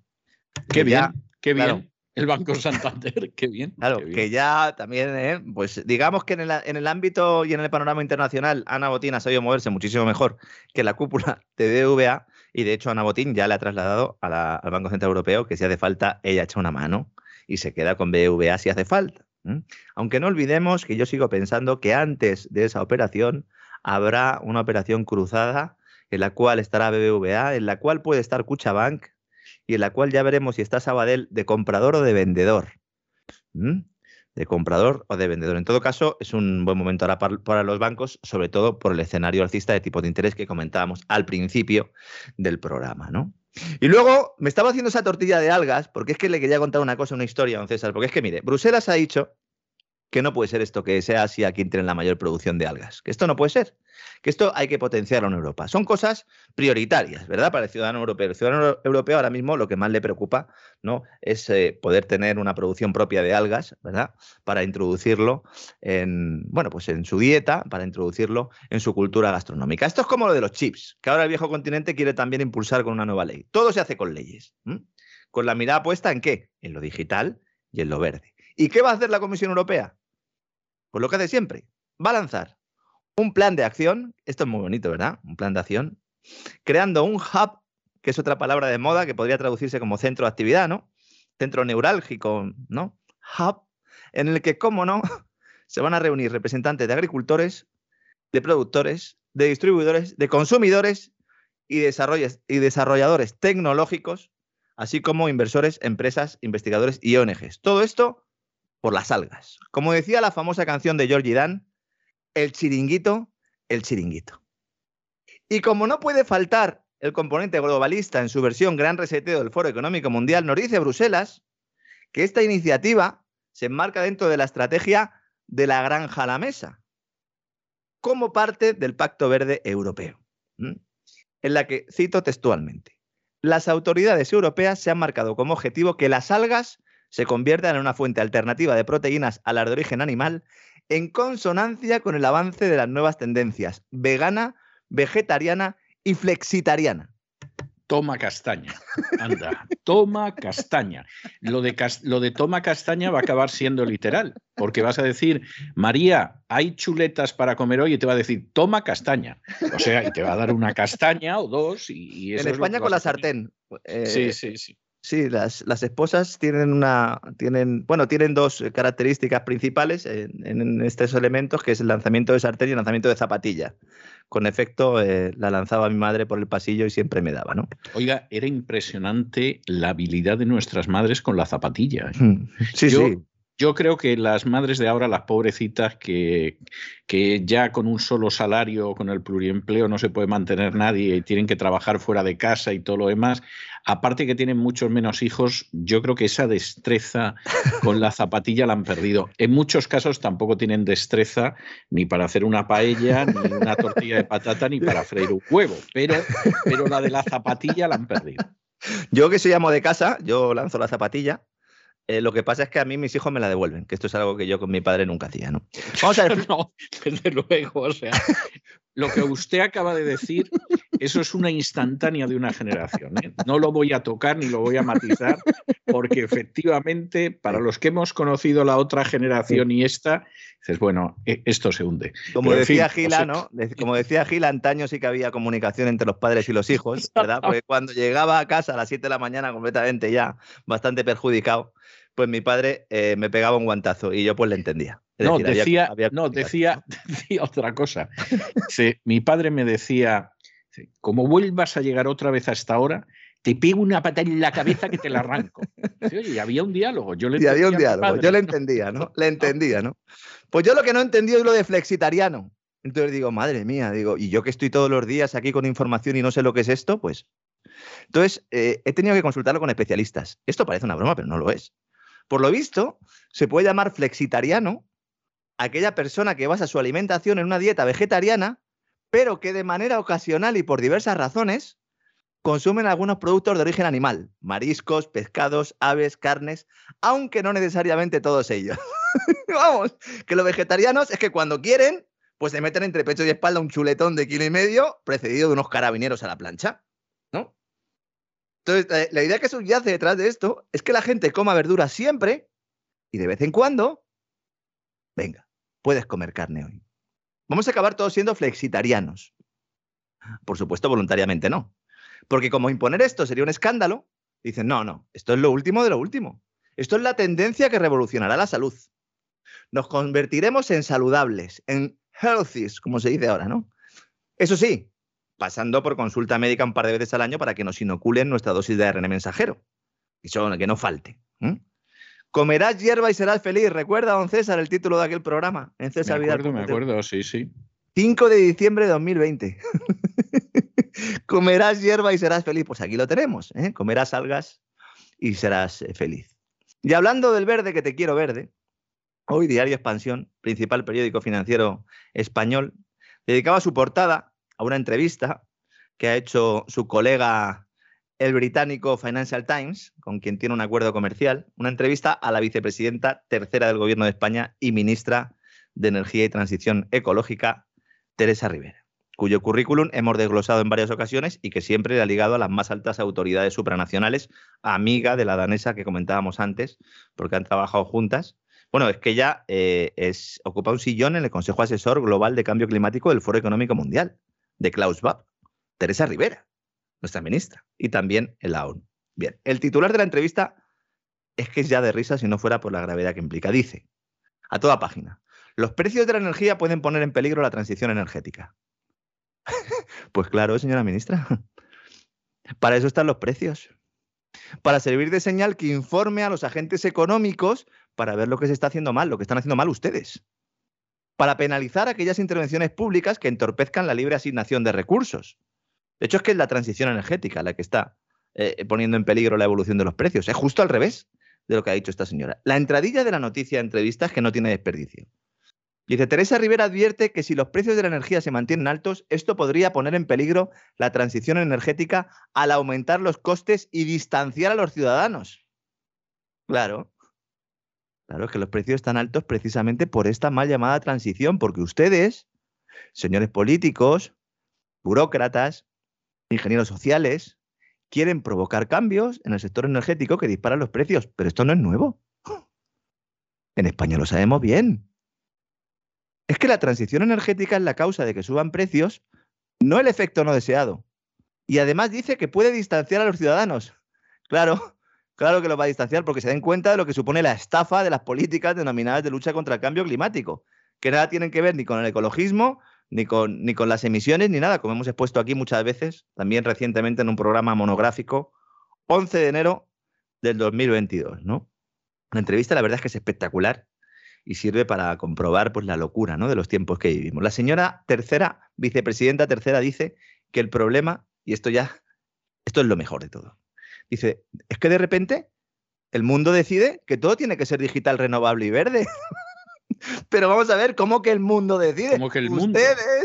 Qué bien, qué bien. el Banco Santander, qué bien. Claro, que ya también, ¿eh? pues digamos que en el, ámbito y en el panorama internacional, Ana Botín ha sabido moverse muchísimo mejor que la cúpula de DVA y de hecho Ana Botín ya le ha trasladado al Banco Central Europeo que si hace falta, ella echa una mano y se queda con BVA si hace falta. Aunque no olvidemos que yo sigo pensando que antes de esa operación habrá una operación cruzada en la cual estará BBVA, en la cual puede estar Cuchabank y en la cual ya veremos si está Sabadell de comprador o de vendedor. De comprador o de vendedor. En todo caso, es un buen momento ahora para, los bancos, sobre todo por el escenario alcista de tipo de interés que comentábamos al principio del programa, ¿no? Y luego me estaba haciendo esa tortilla de algas, porque es que le quería contar una cosa, una historia don César, porque es que mire, Bruselas ha dicho que no puede ser esto que sea Asia quien tiene la mayor producción de algas, que esto no puede ser que esto hay que potenciarlo en Europa. Son cosas prioritarias, ¿verdad? Para el ciudadano europeo. El ciudadano europeo ahora mismo lo que más le preocupa ¿no? es eh, poder tener una producción propia de algas, ¿verdad? Para introducirlo en, bueno, pues en su dieta, para introducirlo en su cultura gastronómica. Esto es como lo de los chips, que ahora el viejo continente quiere también impulsar con una nueva ley. Todo se hace con leyes. Con la mirada puesta en qué? En lo digital y en lo verde. ¿Y qué va a hacer la Comisión Europea? Pues lo que hace siempre. Va a lanzar un plan de acción, esto es muy bonito, ¿verdad? Un plan de acción, creando un hub, que es otra palabra de moda que podría traducirse como centro de actividad, ¿no? Centro neurálgico, ¿no? Hub, en el que, cómo no, se van a reunir representantes de agricultores, de productores, de distribuidores, de consumidores y, y desarrolladores tecnológicos, así como inversores, empresas, investigadores y ONGs. Todo esto por las algas. Como decía la famosa canción de Georgie Dan, el chiringuito, el chiringuito. Y como no puede faltar el componente globalista en su versión gran reseteo del Foro Económico Mundial, nos dice Bruselas que esta iniciativa se enmarca dentro de la estrategia de la granja a la mesa, como parte del Pacto Verde Europeo, en la que, cito textualmente, las autoridades europeas se han marcado como objetivo que las algas se conviertan en una fuente alternativa de proteínas a las de origen animal en consonancia con el avance de las nuevas tendencias vegana, vegetariana y flexitariana. Toma castaña. Anda, toma castaña. Lo de, lo de toma castaña va a acabar siendo literal, porque vas a decir, María, hay chuletas para comer hoy y te va a decir, toma castaña. O sea, y te va a dar una castaña o dos. Y, en España con la sartén. eh, sí, sí. Sí, las, esposas tienen una, tienen, bueno, tienen dos características principales en, estos elementos, que es el lanzamiento de sartén y el lanzamiento de zapatilla. Con efecto, eh, la lanzaba mi madre por el pasillo y siempre me daba, ¿no? Oiga, era impresionante la habilidad de nuestras madres con la zapatilla. ¿eh? Mm, sí, sí. Yo creo que las madres de ahora, las pobrecitas, que, que ya con un solo salario, con el pluriempleo, no se puede mantener nadie y tienen que trabajar fuera de casa y todo lo demás, aparte que tienen muchos menos hijos, yo creo que esa destreza con la zapatilla la han perdido. En muchos casos tampoco tienen destreza ni para hacer una paella, ni una tortilla de patata, ni para freír un huevo, pero, pero la de la zapatilla la han perdido. Yo que soy amo de casa, yo lanzo la zapatilla eh, lo que pasa es que a mí mis hijos me la devuelven, que esto es algo que yo con mi padre nunca hacía, ¿no? Vamos a ver. no, desde luego, o sea, lo que usted acaba de decir, eso es una instantánea de una generación. ¿eh? No lo voy a tocar ni lo voy a matizar, porque efectivamente, para los que hemos conocido la otra generación y esta, dices, bueno, e, esto se hunde. Como decía Gila, ¿no? Como decía Gila, antaño sí que había comunicación entre los padres y los hijos, ¿verdad? Porque cuando llegaba a casa a las 7 de la mañana completamente ya bastante perjudicado, pues mi padre eh, me pegaba un guantazo y yo pues le entendía. no, decía, no decía, decía, otra cosa. mi padre me decía, como vuelvas a llegar otra vez a esta hora, te pego una pata en la cabeza que te la arranco. y había un diálogo. Yo le y había un diálogo. Yo le entendía, ¿no? Le entendía, ¿no? Pues yo lo que no he entendido es lo de flexitariano. Entonces digo, madre mía, digo, y yo que estoy todos los días aquí con información y no sé lo que es esto, pues. Entonces, eh, he tenido que consultarlo con especialistas. Esto parece una broma, pero no lo es. Por lo visto, se puede llamar flexitariano aquella persona que basa su alimentación en una dieta vegetariana, pero que de manera ocasional y por diversas razones consumen algunos productos de origen animal, mariscos, pescados, aves, carnes, aunque no necesariamente todos ellos. Vamos, que los vegetarianos es que cuando quieren, pues se meten entre pecho y espalda un chuletón de kilo y medio, precedido de unos carabineros a la plancha. Entonces, la idea que subyace detrás de esto es que la gente coma verduras siempre y de vez en cuando, venga, puedes comer carne hoy. Vamos a acabar todos siendo flexitarianos. Por supuesto, voluntariamente no. Porque como imponer esto sería un escándalo, dicen, no, no, esto es lo último de lo último. Esto es la tendencia que revolucionará la salud. Nos convertiremos en saludables, en healthies, como se dice ahora, ¿no? Eso sí, pasando por consulta médica un par de veces al año para que nos inoculen nuestra dosis de ARN mensajero. Eso que no falte. Comerás hierba y serás feliz. Recuerda, don César, el título de aquel programa. En César me acuerdo, me acuerdo, sí, sí. 5 de diciembre de 2020. Comerás hierba y serás feliz. Pues aquí lo tenemos. ¿eh? Comerás algas y serás eh, feliz. Y hablando del verde, que te quiero verde, hoy Diario Expansión, principal periódico financiero español, dedicaba su portada a una entrevista que ha hecho su colega el británico Financial Times, con quien tiene un acuerdo comercial, una entrevista a la vicepresidenta tercera del Gobierno de España y ministra de Energía y Transición Ecológica, Teresa Rivera, cuyo currículum hemos desglosado en varias ocasiones y que siempre le ha ligado a las más altas autoridades supranacionales, amiga de la danesa que comentábamos antes, porque han trabajado juntas. Bueno, es que ella eh, ocupa un sillón en el Consejo Asesor Global de Cambio Climático del Foro Económico Mundial, de Klaus Schwab, Teresa Rivera nuestra ministra, y también en la ONU. Bien, el titular de la entrevista es que es ya de risa si no fuera por la gravedad que implica. Dice, a toda página, los precios de la energía pueden poner en peligro la transición energética. pues claro, señora ministra. Para eso están los precios. Para servir de señal que informe a los agentes económicos para ver lo que se está haciendo mal, lo que están haciendo mal ustedes. Para penalizar aquellas intervenciones públicas que entorpezcan la libre asignación de recursos. De hecho, es que es la transición energética la que está eh, poniendo en peligro la evolución de los precios. Es justo al revés de lo que ha dicho esta señora. La entradilla de la noticia de entrevista es que no tiene desperdicio. Dice, Teresa Rivera advierte que si los precios de la energía se mantienen altos, esto podría poner en peligro la transición energética al aumentar los costes y distanciar a los ciudadanos. Claro. Claro, es que los precios están altos precisamente por esta mal llamada transición, porque ustedes, señores políticos, burócratas, ingenieros sociales, quieren provocar cambios en el sector energético que disparan los precios, pero esto no es nuevo. En España lo sabemos bien. Es que la transición energética es la causa de que suban precios, no el efecto no deseado. Y además dice que puede distanciar a los ciudadanos. Claro, claro que lo va a distanciar porque se den cuenta de lo que supone la estafa de las políticas denominadas de lucha contra el cambio climático, que nada tienen que ver ni con el ecologismo, ni con, ni con las emisiones, ni nada, como hemos expuesto aquí muchas veces, también recientemente en un programa monográfico, 11 de enero del 2022, ¿no? La entrevista la verdad es que es espectacular y sirve para comprobar pues, la locura ¿no? de los tiempos que vivimos. La señora tercera, vicepresidenta tercera, dice que el problema, y esto ya, esto es lo mejor de todo, dice, es que de repente el mundo decide que todo tiene que ser digital, renovable y verde. Pero vamos a ver, ¿cómo que el mundo decide? ¿Cómo que el mundo?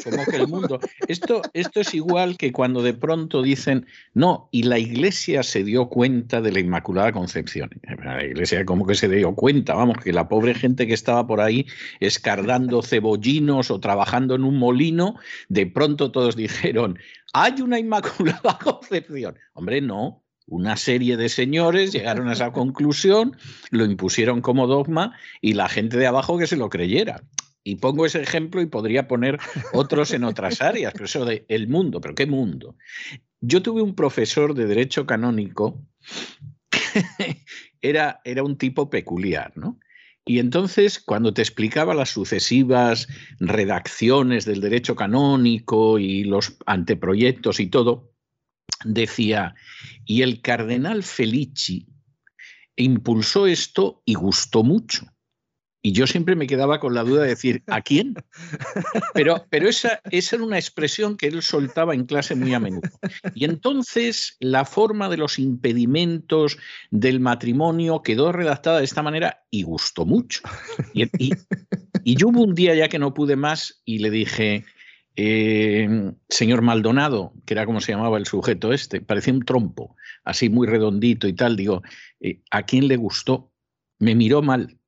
¿Cómo que el mundo? Esto, esto es igual que cuando de pronto dicen, no, y la iglesia se dio cuenta de la Inmaculada Concepción. La iglesia, ¿cómo que se dio cuenta? Vamos, que la pobre gente que estaba por ahí escardando cebollinos o trabajando en un molino, de pronto todos dijeron, hay una Inmaculada Concepción. Hombre, no, una serie de señores llegaron a esa conclusión, lo impusieron como dogma y la gente de abajo que se lo creyera. Y pongo ese ejemplo y podría poner otros en otras áreas, pero eso de el mundo, pero ¿qué mundo? Yo tuve un profesor de derecho canónico, era, era un tipo peculiar, ¿no? Y entonces, cuando te explicaba las sucesivas redacciones del derecho canónico y los anteproyectos y todo, decía, y el cardenal Felici impulsó esto y gustó mucho. Y yo siempre me quedaba con la duda de decir, ¿a quién? Pero, pero esa, esa era una expresión que él soltaba en clase muy a menudo. Y entonces la forma de los impedimentos del matrimonio quedó redactada de esta manera y gustó mucho. Y, y, yo hubo un día ya que no pude más y le dije, eh, señor Maldonado, que era como se llamaba el sujeto este, parecía un trompo, así muy redondito y tal, digo, eh, ¿a quién le gustó? Me miró mal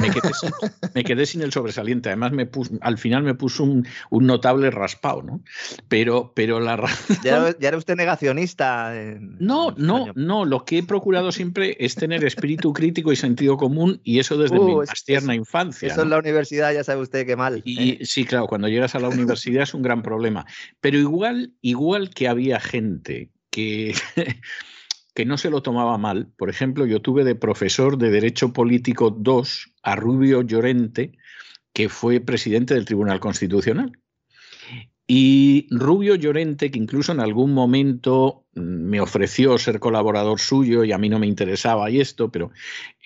me quedé, sin, el sobresaliente. Además, me al final me puso un, notable raspado, ¿no? Pero, pero la razón... ¿Ya, era usted negacionista? no, no, no. Lo que he procurado siempre es tener espíritu crítico y sentido común, y eso desde mi uh, más tierna infancia. Eso en la universidad ya sabe usted qué mal. Y, ¿eh? Sí, claro, cuando llegas a la universidad es un gran problema. Pero igual, igual que había gente que que no se lo tomaba mal. Por ejemplo, yo tuve de profesor de Derecho Político 2 a Rubio Llorente, que fue presidente del Tribunal Constitucional. Y Rubio Llorente, que incluso en algún momento mm, me ofreció ser colaborador suyo y a mí no me interesaba y esto, pero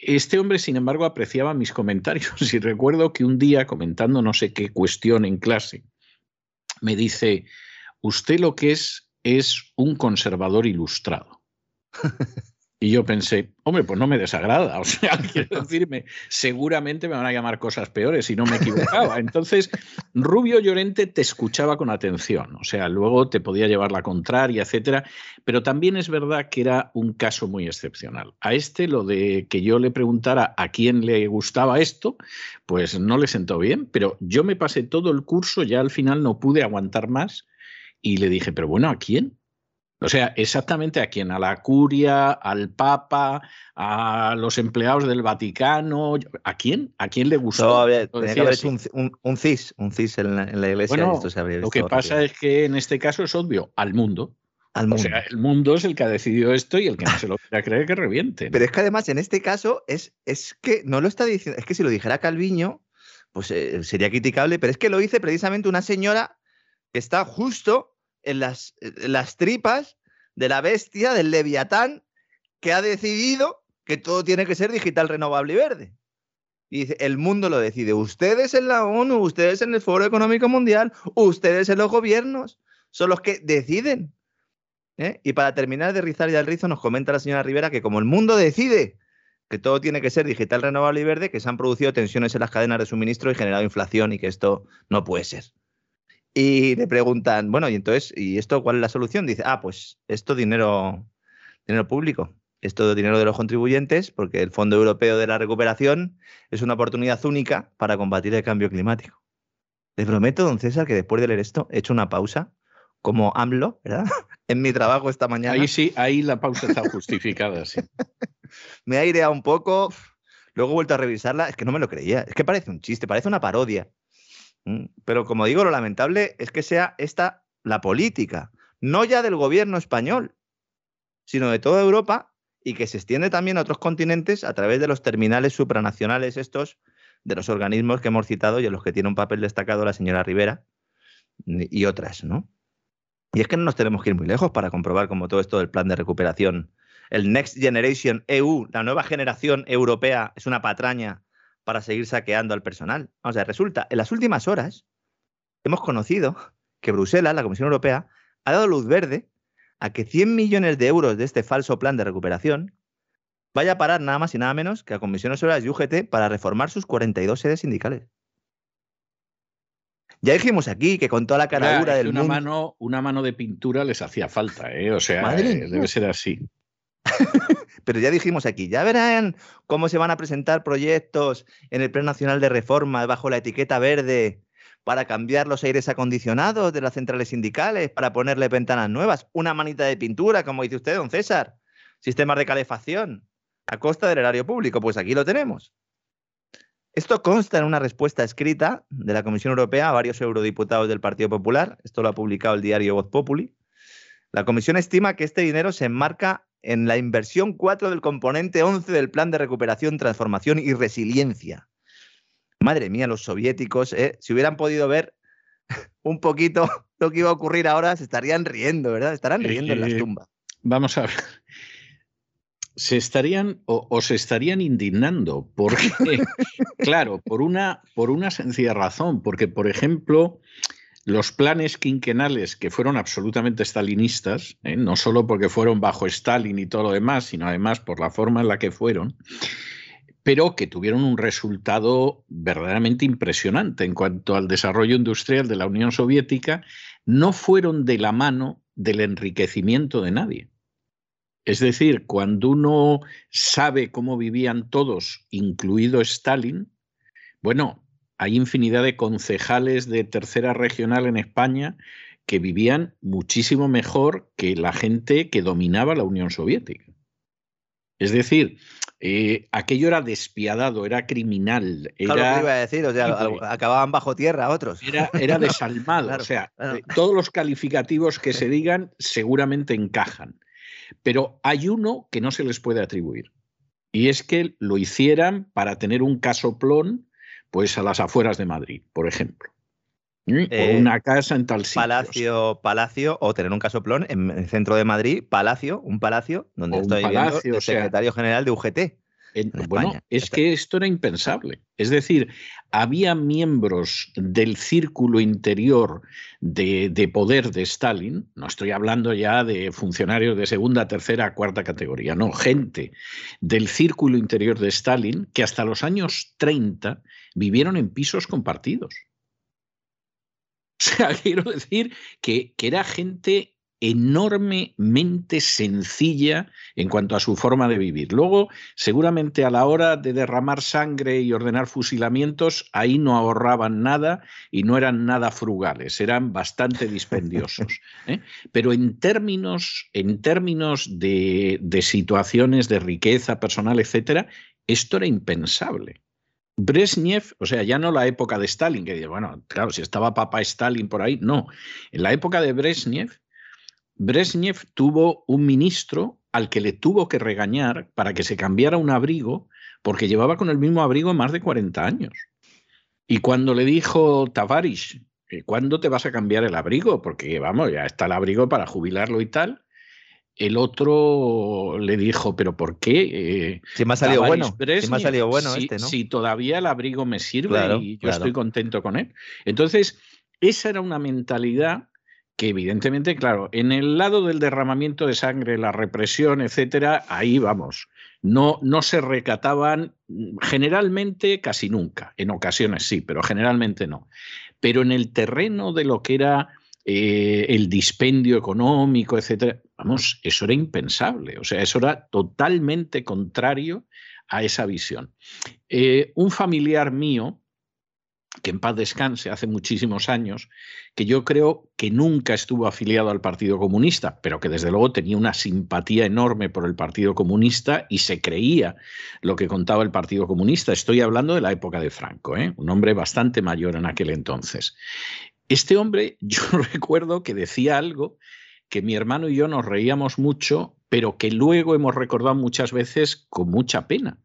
este hombre, sin embargo, apreciaba mis comentarios. Y recuerdo que un día, comentando no sé qué cuestión en clase, me dice, usted lo que es es un conservador ilustrado. Y yo pensé, hombre, pues no me desagrada. O sea, quiero decirme, seguramente me van a llamar cosas peores si no me equivocaba. Entonces, Rubio Llorente te escuchaba con atención. O sea, luego te podía llevar la contraria, etcétera. Pero también es verdad que era un caso muy excepcional. A este, lo de que yo le preguntara a quién le gustaba esto, pues no le sentó bien. Pero yo me pasé todo el curso, ya al final no pude aguantar más. Y le dije, pero bueno, ¿a quién? O sea, exactamente a quién, a la curia, al papa, a los empleados del Vaticano, ¿a quién? ¿A quién le gustó? tenía que haber un, un, CIS, un CIS en la, iglesia. lo que pasa es que en este caso es obvio, al mundo. Al mundo. O sea, el mundo es el que ha decidido esto y el que no se lo quiera creer que reviente. Pero es que además en este caso es, es que no lo está diciendo, es que si lo dijera Calviño, pues eh, sería criticable, pero es que lo dice precisamente una señora que está justo en las, las tripas de la bestia, del leviatán, que ha decidido que todo tiene que ser digital, renovable y verde. Y dice, el mundo lo decide. Ustedes en la ONU, ustedes en el Foro Económico Mundial, ustedes en los gobiernos, son los que deciden. ¿eh? Y para terminar de rizar ya el rizo, nos comenta la señora Rivera que como el mundo decide que todo tiene que ser digital, renovable y verde, que se han producido tensiones en las cadenas de suministro y generado inflación y que esto no puede ser. Y le preguntan, bueno, y entonces, ¿y esto cuál es la solución? Dice, ah, pues esto dinero, dinero público, esto dinero de los contribuyentes, porque el Fondo Europeo de la Recuperación es una oportunidad única para combatir el cambio climático. Le prometo, don César, que después de leer esto he hecho una pausa, como AMLO, ¿verdad? en mi trabajo esta mañana. Ahí sí, ahí la pausa está justificada, sí. me ha aireado un poco, luego he vuelto a revisarla, es que no me lo creía, es que parece un chiste, parece una parodia. Mm, pero como digo, lo lamentable es que sea esta la política, no ya del gobierno español, sino de toda Europa y que se extiende también a otros continentes a través de los terminales supranacionales estos de los organismos que hemos citado y en los que tiene un papel destacado la señora Rivera y otras, ¿no? Y es que no nos tenemos que ir muy lejos para comprobar cómo todo esto del plan de recuperación, el Next Generation EU, la nueva generación europea, es una patraña para seguir saqueando al personal. O sea, resulta, en las últimas horas hemos conocido que Bruselas, la Comisión Europea, ha dado luz verde a que 100 millones de euros de este falso plan de recuperación vaya a parar nada más y nada menos que a comisiones obreras y UGT para reformar sus 42 sedes sindicales. Ya dijimos aquí que con toda la caradura del una Mano, una mano de pintura les hacía falta, ¿eh? O sea, eh, debe ser así. Pero ya dijimos aquí, ya verán cómo se van a presentar proyectos en el Plan Nacional de Reforma bajo la etiqueta verde para cambiar los aires acondicionados de las centrales sindicales, para ponerle ventanas nuevas, una manita de pintura, como dice usted, don César, sistemas de calefacción a costa del erario público. Pues aquí lo tenemos. Esto consta en una respuesta escrita de la Comisión Europea a varios eurodiputados del Partido Popular. Esto lo ha publicado el diario Voz Populi. La Comisión estima que este dinero se enmarca en la inversión 4 del componente 11 del Plan de Recuperación, Transformación y Resiliencia, Madre mía, los soviéticos, ¿eh? si hubieran podido ver un poquito lo que iba a ocurrir ahora, se estarían riendo, ¿verdad? Estarán riendo en las tumbas. Vamos a ver. Se estarían o, se estarían indignando, porque, claro, por una, por una sencilla razón, porque, por ejemplo, los planes quinquenales que fueron absolutamente stalinistas, ¿eh? no solo porque fueron bajo Stalin y todo lo demás, sino además por la forma en la que fueron, pero que tuvieron un resultado verdaderamente impresionante en cuanto al desarrollo industrial de la Unión Soviética, no fueron de la mano del enriquecimiento de nadie. Es decir, cuando uno sabe cómo vivían todos, incluido Stalin, bueno, hay infinidad de concejales de tercera regional en España que vivían muchísimo mejor que la gente que dominaba la Unión Soviética. Es decir, eh, aquello era despiadado, era criminal. Era, claro, iba a decir, o sea, acababan bajo tierra otros. Era, era desalmado, o sea, eh, todos los calificativos que se digan seguramente encajan. Pero hay uno que no se les puede atribuir, y es que lo hicieran para tener un casoplón pues a las afueras de Madrid, por ejemplo. O eh, una casa en tal sitio. Palacio, palacio, o tener un casoplón en el centro de Madrid, palacio, un palacio donde estoy palacio, el secretario general de UGT bueno, es que esto era impensable. Es decir, había miembros del círculo interior de, poder de Stalin, no estoy hablando ya de funcionarios de segunda, tercera, cuarta categoría, no, gente del círculo interior de Stalin que hasta los años 30 vivieron en pisos compartidos. O sea, quiero decir que, que era gente enormemente sencilla en cuanto a su forma de vivir. Luego, seguramente a la hora de derramar sangre y ordenar fusilamientos, ahí no ahorraban nada y no eran nada frugales, eran bastante dispendiosos. ¿eh? Pero en términos, en términos de, de situaciones de riqueza personal, etcétera, esto era impensable. Brezhnev, o sea, ya no la época de Stalin, que bueno, claro, si estaba papá Stalin por ahí, no. En la época de Brezhnev, Brezhnev tuvo un ministro al que le tuvo que regañar para que se cambiara un abrigo porque llevaba con el mismo abrigo más de 40 años. Y cuando le dijo Tavares, ¿cuándo te vas a cambiar el abrigo? Porque vamos, ya está el abrigo para jubilarlo y tal. El otro le dijo, ¿pero por qué? Eh, si me ha salido bueno, si me ha salido bueno este, ¿no? Si todavía el abrigo me sirve y yo estoy contento con él. Entonces, esa era una mentalidad que evidentemente, claro, en el lado del derramamiento de sangre, la represión, etcétera, ahí vamos. No, no se recataban generalmente casi nunca. En ocasiones sí, pero generalmente no. Pero en el terreno de lo que era eh, el dispendio económico, etcétera, vamos, eso era impensable. O sea, eso era totalmente contrario a esa visión. Eh, un familiar mío, que en paz descanse, hace muchísimos años, que yo creo que nunca estuvo afiliado al Partido Comunista, pero que desde luego tenía una simpatía enorme por el Partido Comunista y se creía lo que contaba el Partido Comunista. Estoy hablando de la época de Franco, ¿eh? un hombre bastante mayor en aquel entonces. Este hombre, yo recuerdo que decía algo que mi hermano y yo nos reíamos mucho, pero que luego hemos recordado muchas veces con mucha pena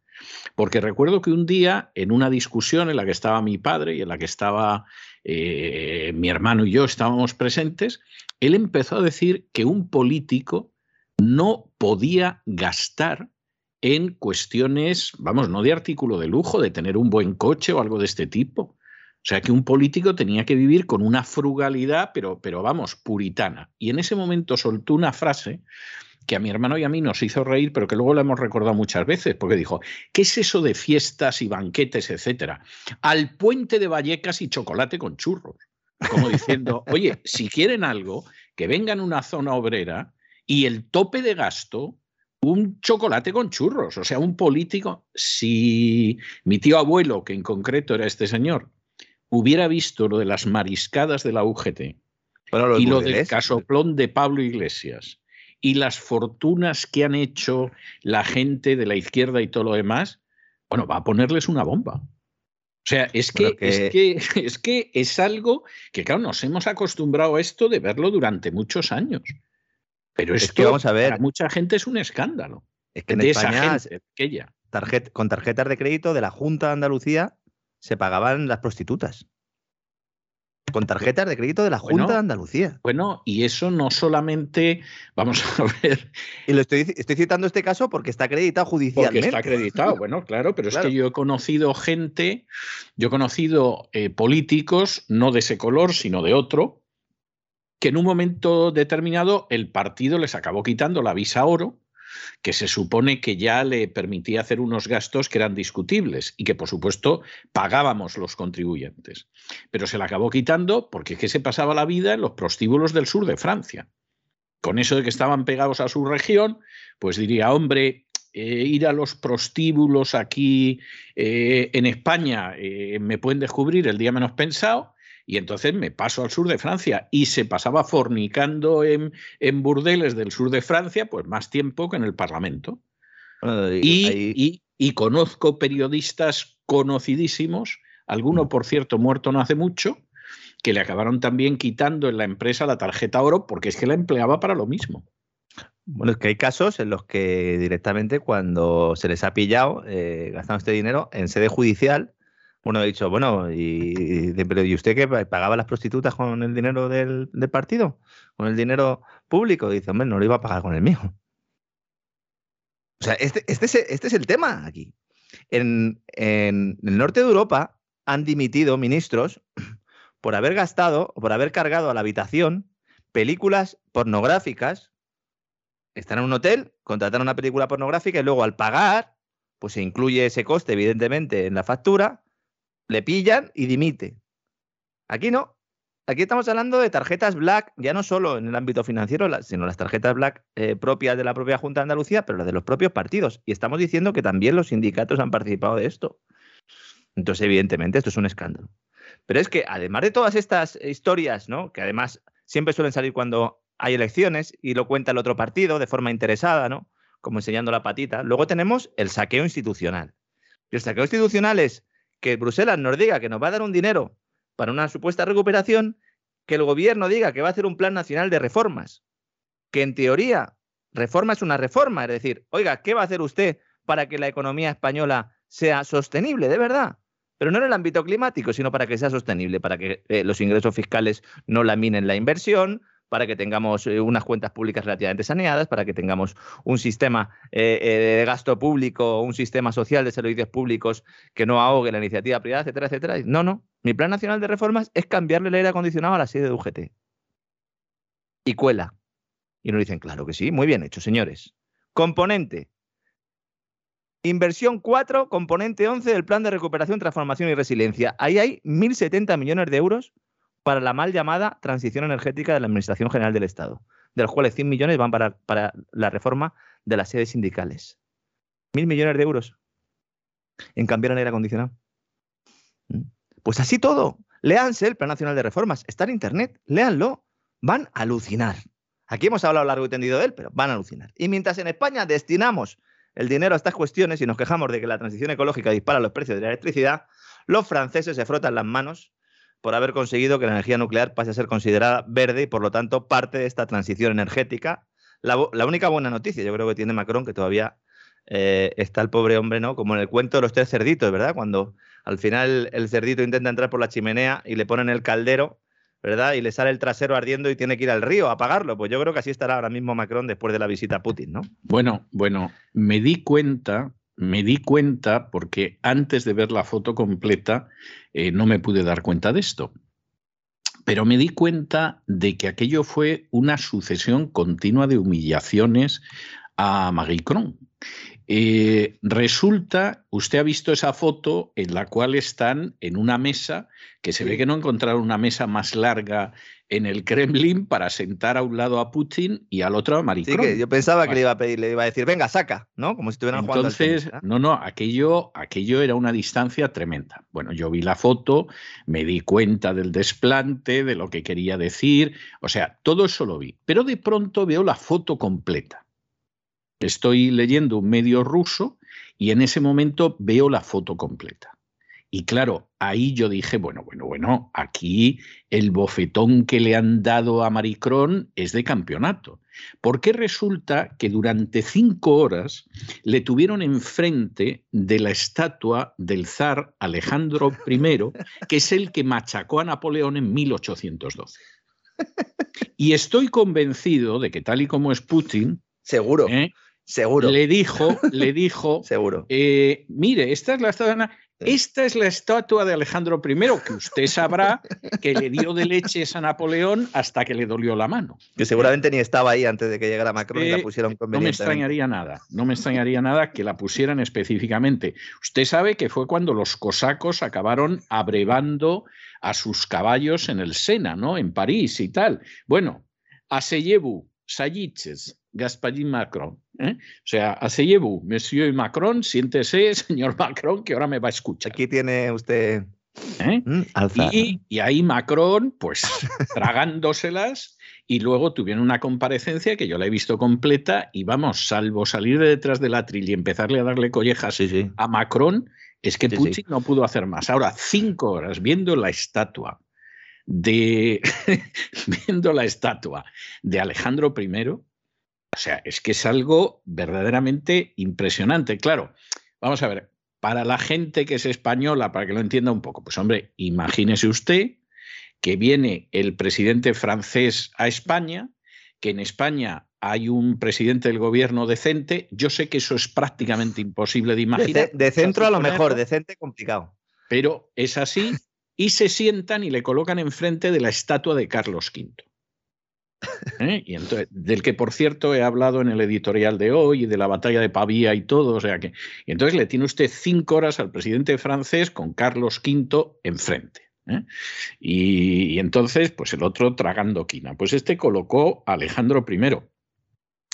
porque recuerdo que un día, en una discusión en la que estaba mi padre y en la que estaba eh, mi hermano y yo estábamos presentes, él empezó a decir que un político no podía gastar en cuestiones, vamos, no de artículo de lujo, de tener un buen coche o algo de este tipo. O sea que un político tenía que vivir con una frugalidad, pero, pero vamos, puritana. Y en ese momento soltó una frase que a mi hermano y a mí nos hizo reír, pero que luego lo hemos recordado muchas veces, porque dijo, ¿qué es eso de fiestas y banquetes, etcétera? Al puente de Vallecas y chocolate con churros. Como diciendo, oye, si quieren algo, que vengan a una zona obrera y el tope de gasto, un chocolate con churros. O sea, un político, si mi tío abuelo, que en concreto era este señor, hubiera visto lo de las mariscadas de la UGT y lo del casoplón de Pablo Iglesias y las fortunas que han hecho la gente de la izquierda y todo lo demás, bueno, va a ponerles una bomba. O sea, es que, Es, que, es que es algo que, claro, nos hemos acostumbrado a esto de verlo durante muchos años. Pero esto vamos a ver, para mucha gente es un escándalo. Es que en España, con tarjetas de crédito de la Junta de Andalucía se pagaban las prostitutas con tarjetas de crédito de la Junta de Andalucía. Bueno, y eso no solamente, vamos a ver. Y lo estoy, estoy citando este caso porque está acreditado judicialmente. Porque está acreditado, bueno, claro, pero es que yo he conocido gente, yo he conocido eh, políticos, no de ese color, sino de otro, que en un momento determinado el partido les acabó quitando la visa oro que se supone que ya le permitía hacer unos gastos que eran discutibles y que, por supuesto, pagábamos los contribuyentes. Pero se la acabó quitando porque es que se pasaba la vida en los prostíbulos del sur de Francia. Con eso de que estaban pegados a su región, pues diría, hombre, eh, ir a los prostíbulos aquí eh, en España eh, me pueden descubrir el día menos pensado y entonces me paso al sur de Francia y se pasaba fornicando en, burdeles del sur de Francia, pues más tiempo que en el Parlamento. y, conozco periodistas conocidísimos, alguno por cierto muerto no hace mucho, que le acabaron también quitando en la empresa la tarjeta oro porque es que la empleaba para lo mismo. Bueno, es que hay casos en los que directamente cuando se les ha pillado eh, gastando este dinero en sede judicial, uno ha dicho, bueno, y, pero ¿y usted qué pagaba las prostitutas con el dinero del, partido? ¿Con el dinero público? dice, hombre, no lo iba a pagar con el mío. O sea, este, este, es, este es el tema aquí. En, en, el norte de Europa han dimitido ministros por haber gastado por haber cargado a la habitación películas pornográficas. Están en un hotel, contratan una película pornográfica y luego al pagar, pues se incluye ese coste, evidentemente, en la factura le pillan y dimite. Aquí no. Aquí estamos hablando de tarjetas black, ya no solo en el ámbito financiero, sino las tarjetas black eh, propias de la propia Junta de Andalucía, pero las de los propios partidos. Y estamos diciendo que también los sindicatos han participado de esto. Entonces, evidentemente, esto es un escándalo. Pero es que, además de todas estas historias, ¿no? que además siempre suelen salir cuando hay elecciones y lo cuenta el otro partido de forma interesada, ¿no? como enseñando la patita, luego tenemos el saqueo institucional. Y el saqueo institucional es que Bruselas nos diga que nos va a dar un dinero para una supuesta recuperación, que el gobierno diga que va a hacer un plan nacional de reformas, que en teoría reforma es una reforma, es decir, oiga, ¿qué va a hacer usted para que la economía española sea sostenible, de verdad? Pero no en el ámbito climático, sino para que sea sostenible, para que eh, los ingresos fiscales no laminen la inversión, para que tengamos eh, unas cuentas públicas relativamente saneadas, para que tengamos un sistema eh, eh, de gasto público, un sistema social de servicios públicos que no ahogue la iniciativa privada, etcétera, etcétera. No, no. Mi plan nacional de reformas es cambiarle el aire acondicionado a la sede de UGT. Y cuela. Y nos dicen, claro que sí, muy bien hecho, señores. Componente. Inversión 4, componente 11 del Plan de Recuperación, Transformación y Resiliencia. Ahí hay 1.070 millones de euros para la mal llamada transición energética de la Administración General del Estado, de los cuales 100 millones van para, la reforma de las sedes sindicales. Mil millones de euros en cambiar el aire acondicionado. ¿Mm? Pues así todo. Léanse el Plan Nacional de Reformas. Está en Internet. Léanlo. Van a alucinar. Aquí hemos hablado largo y tendido de él, pero van a alucinar. Y mientras en España destinamos el dinero a estas cuestiones y nos quejamos de que la transición ecológica dispara los precios de la electricidad, los franceses se frotan las manos por haber conseguido que la energía nuclear pase a ser considerada verde y por lo tanto parte de esta transición energética. La, única buena noticia, yo creo que tiene Macron, que todavía eh, está el pobre hombre, ¿no? Como en el cuento de los tres cerditos, ¿verdad? Cuando al final el cerdito intenta entrar por la chimenea y le ponen el caldero, ¿verdad? Y le sale el trasero ardiendo y tiene que ir al río a apagarlo. Pues yo creo que así estará ahora mismo Macron después de la visita a Putin, ¿no? Bueno, bueno, me di cuenta me di cuenta, porque antes de ver la foto completa eh, no me pude dar cuenta de esto, pero me di cuenta de que aquello fue una sucesión continua de humillaciones a Marie Cron. Eh, resulta, usted ha visto esa foto en la cual están en una mesa, que se ve que no encontraron una mesa más larga en el Kremlin para sentar a un lado a Putin y al otro a Maricrón. Sí, que yo pensaba que le iba a pedir, le iba a decir, venga, saca, ¿no? Como si estuvieran jugando. Entonces, no, no, aquello, aquello era una distancia tremenda. Bueno, yo vi la foto, me di cuenta del desplante, de lo que quería decir, o sea, todo eso lo vi. Pero de pronto veo la foto completa. Estoy leyendo un medio ruso y en ese momento veo la foto completa. Y claro, ahí yo dije, bueno, bueno, bueno, aquí el bofetón que le han dado a Maricrón es de campeonato. Porque resulta que durante cinco horas le tuvieron enfrente de la estatua del zar Alejandro I, que es el que machacó a Napoleón en 1812. Y estoy convencido de que tal y como es Putin, seguro, ¿eh? seguro, le dijo, le dijo, seguro, eh, mire, esta es la estatua esta es la estatua de Alejandro I, que usted sabrá que le dio de leches a Napoleón hasta que le dolió la mano. Que seguramente ni estaba ahí antes de que llegara Macron y la pusieron No me extrañaría nada, no me extrañaría nada que la pusieran específicamente. Usted sabe que fue cuando los cosacos acabaron abrevando a sus caballos en el Sena, ¿no? En París y tal. Bueno, Aseyevu, Sayiches, Gasparín Macron. ¿eh? O sea, Aseyevu, Monsieur Macron, siéntese, señor Macron, que ahora me va a escuchar. Aquí tiene usted. ¿Eh? Mm, y, y, ahí Macron, pues tragándoselas, y luego tuvieron una comparecencia que yo la he visto completa, y vamos, salvo salir de detrás del atril y empezarle a darle collejas a Macron, es que Putin no pudo hacer más. Ahora, cinco horas viendo la estatua de viendo la estatua de Alejandro I, o sea, es que es algo verdaderamente impresionante. Claro, vamos a ver, para la gente que es española, para que lo entienda un poco, pues hombre, imagínese usted que viene el presidente francés a España, que en España hay un presidente del gobierno decente. Yo sé que eso es prácticamente imposible de imaginar. De, centro a lo mejor, decente complicado. Pero es así y se sientan y le colocan enfrente de la estatua de Carlos V. ¿eh? Y entonces, del que por cierto he hablado en el editorial de hoy de la batalla de Pavía y todo, o sea que y entonces le tiene usted cinco horas al presidente francés con Carlos V enfrente. ¿eh? Y, y, entonces, pues el otro tragando quina. Pues este colocó a Alejandro I.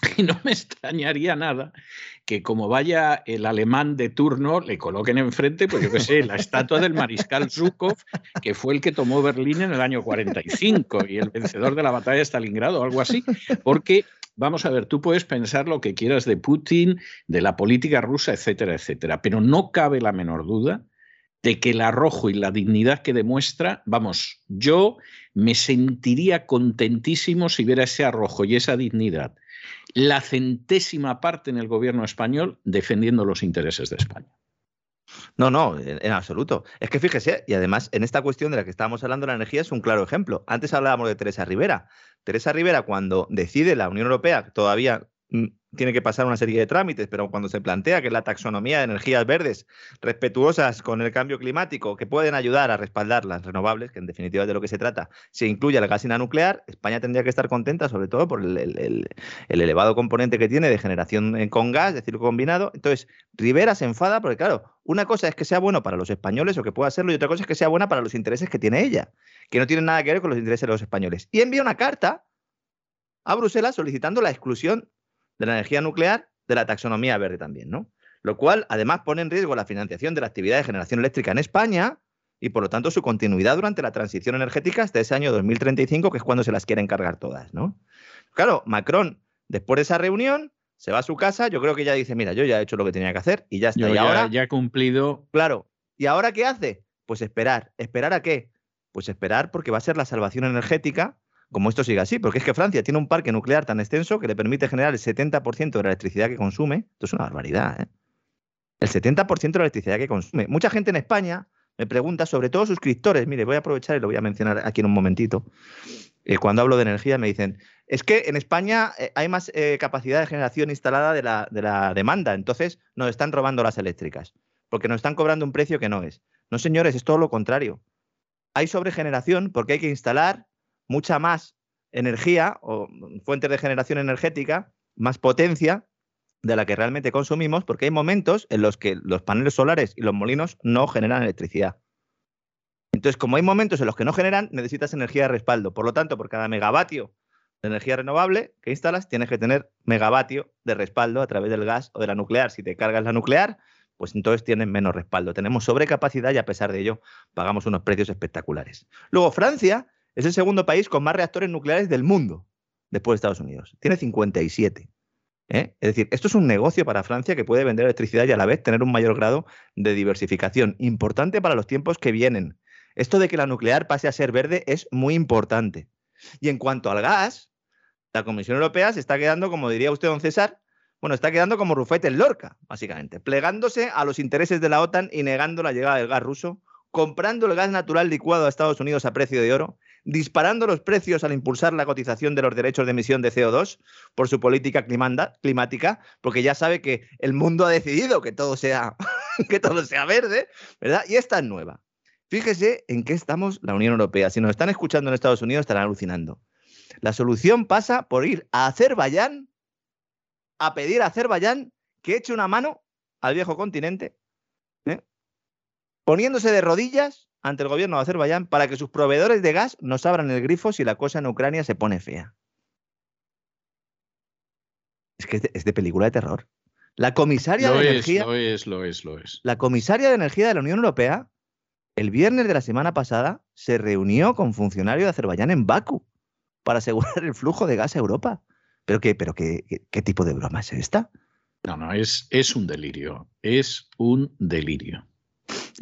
Y no me extrañaría nada que como vaya el alemán de turno, le coloquen enfrente, pues yo qué sé, la estatua del mariscal Zhukov, que fue el que tomó Berlín en el año 45 y el vencedor de la batalla de Stalingrado o algo así, porque vamos a ver, tú puedes pensar lo que quieras de Putin, de la política rusa, etcétera, etcétera, pero no cabe la menor duda de que el arrojo y la dignidad que demuestra, vamos, yo me sentiría contentísimo si viera ese arrojo y esa dignidad la centésima parte en el gobierno español defendiendo los intereses de España. No, no, en, absoluto. Es que fíjese, y además en esta cuestión de la que estábamos hablando, la energía es un claro ejemplo. Antes hablábamos de Teresa Rivera. Teresa Rivera, cuando decide la Unión Europea, todavía tiene que pasar una serie de trámites, pero cuando se plantea que la taxonomía de energías verdes respetuosas con el cambio climático, que pueden ayudar a respaldar las renovables, que en definitiva es de lo que se trata, se incluye la gasina nuclear, España tendría que estar contenta, sobre todo por el, elevado componente que tiene de generación con gas, de ciclo combinado. Entonces, Rivera se enfada porque, claro, una cosa es que sea bueno para los españoles o que pueda serlo, y otra cosa es que sea buena para los intereses que tiene ella, que no tienen nada que ver con los intereses de los españoles. Y envía una carta a Bruselas solicitando la exclusión de la energía nuclear de la taxonomía verde también, ¿no? Lo cual además pone en riesgo la financiación de la actividad de generación eléctrica en España y por lo tanto su continuidad durante la transición energética hasta ese año 2035, que es cuando se las quieren cargar todas, ¿no? Claro, Macron, después de esa reunión, se va a su casa, yo creo que ya dice, mira, yo ya he hecho lo que tenía que hacer y ya está. y ya, ahora ya he cumplido. Claro. ¿Y ahora qué hace? Pues esperar. ¿Esperar a qué? Pues esperar porque va a ser la salvación energética como esto siga así, porque es que Francia tiene un parque nuclear tan extenso que le permite generar el 70% de la electricidad que consume. Esto es una barbaridad, ¿eh? El 70% de la electricidad que consume. Mucha gente en España me pregunta, sobre todo suscriptores, mire, voy a aprovechar y lo voy a mencionar aquí en un momentito. Eh, cuando hablo de energía me dicen, es que en España eh, hay más eh, capacidad de generación instalada de la, de la demanda, entonces nos están robando las eléctricas, porque nos están cobrando un precio que no es. No, señores, es todo lo contrario. Hay sobregeneración porque hay que instalar mucha más energía o fuentes de generación energética, más potencia de la que realmente consumimos, porque hay momentos en los que los paneles solares y los molinos no generan electricidad. Entonces, como hay momentos en los que no generan, necesitas energía de respaldo. Por lo tanto, por cada megavatio de energía renovable que instalas, tienes que tener megavatio de respaldo a través del gas o de la nuclear. Si te cargas la nuclear, pues entonces tienes menos respaldo. Tenemos sobrecapacidad y a pesar de ello pagamos unos precios espectaculares. Luego, Francia es el segundo país con más reactores nucleares del mundo, después de Estados Unidos. Tiene 57. ¿eh? Es decir, esto es un negocio para Francia que puede vender electricidad y a la vez tener un mayor grado de diversificación. Importante para los tiempos que vienen. Esto de que la nuclear pase a ser verde es muy importante. Y en cuanto al gas, la Comisión Europea se está quedando, como diría usted, don César, bueno, está quedando como Rufete en Lorca, básicamente, plegándose a los intereses de la OTAN y negando la llegada del gas ruso, comprando el gas natural licuado a Estados Unidos a precio de oro, disparando los precios al impulsar la cotización de los derechos de emisión de CO2 por su política climática, porque ya sabe que el mundo ha decidido que todo sea, que todo sea verde, ¿verdad? Y esta es nueva. Fíjese en qué estamos la Unión Europea. Si nos están escuchando en Estados Unidos, estarán alucinando. La solución pasa por ir a Azerbaiyán a pedir a Azerbaiyán que eche una mano al viejo continente, ¿eh? poniéndose de rodillas ante el gobierno de Azerbaiyán para que sus proveedores de gas nos abran el grifo si la cosa en Ucrania se pone fea. Es que es de, película de terror. La comisaria de energía. Lo es, lo es, lo es. La comisaria de energía de la Unión Europea, el viernes de la semana pasada, se reunió con funcionarios de Azerbaiyán en Bakú para asegurar el flujo de gas a Europa. ¿Pero qué, pero qué, qué, tipo de broma es esta? No, no, es, es un delirio. Es un delirio.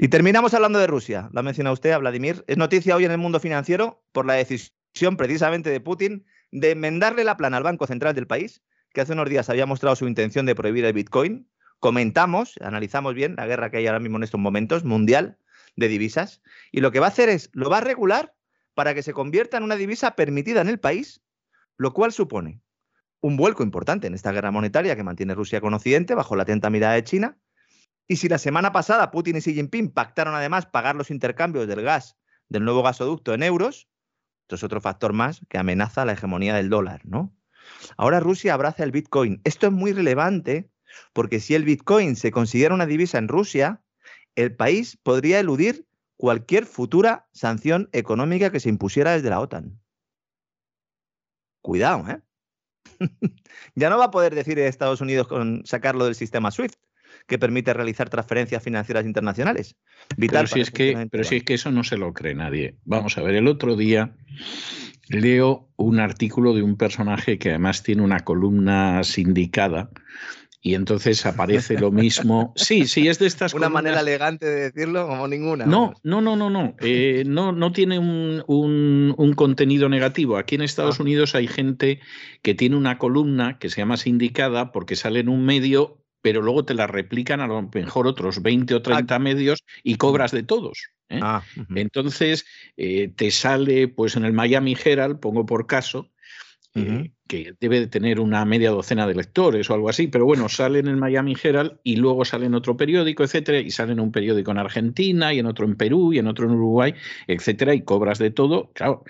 Y terminamos hablando de Rusia. La menciona usted, a Vladimir. Es noticia hoy en el mundo financiero por la decisión precisamente de Putin de enmendarle la plana al Banco Central del país, que hace unos días había mostrado su intención de prohibir el Bitcoin. Comentamos, analizamos bien la guerra que hay ahora mismo en estos momentos, mundial, de divisas. Y lo que va a hacer es, lo va a regular para que se convierta en una divisa permitida en el país, lo cual supone un vuelco importante en esta guerra monetaria que mantiene Rusia con Occidente bajo la atenta mirada de China. Y si la semana pasada Putin y Xi Jinping pactaron además pagar los intercambios del gas del nuevo gasoducto en euros, esto es otro factor más que amenaza la hegemonía del dólar, ¿no? Ahora Rusia abraza el Bitcoin. Esto es muy relevante porque si el Bitcoin se considera una divisa en Rusia, el país podría eludir cualquier futura sanción económica que se impusiera desde la OTAN. Cuidado, ¿eh? ya no va a poder decir Estados Unidos con sacarlo del sistema SWIFT, que permite realizar transferencias financieras internacionales. Vital pero, si es que, pero si es que eso no se lo cree nadie. Vamos a ver, el otro día leo un artículo de un personaje que además tiene una columna sindicada y entonces aparece lo mismo. Sí, sí, es de estas Una manera elegante de decirlo como ninguna. No, no, no, no, no. Eh, no, no tiene un, un, contenido negativo. Aquí en Estados ah. Unidos hay gente que tiene una columna que se llama sindicada porque sale en un medio, pero luego te la replican a lo mejor otros 20 o 30 ah. medios y cobras de todos. ¿eh? Ah, entonces eh, te sale, pues en el Miami Herald, pongo por caso, eh, que debe de tener una media docena de lectores o algo así, pero bueno, sale en el Miami Herald y luego sale en otro periódico, etcétera, y sale en un periódico en Argentina y en otro en Perú y en otro en Uruguay, etcétera, y cobras de todo. Claro,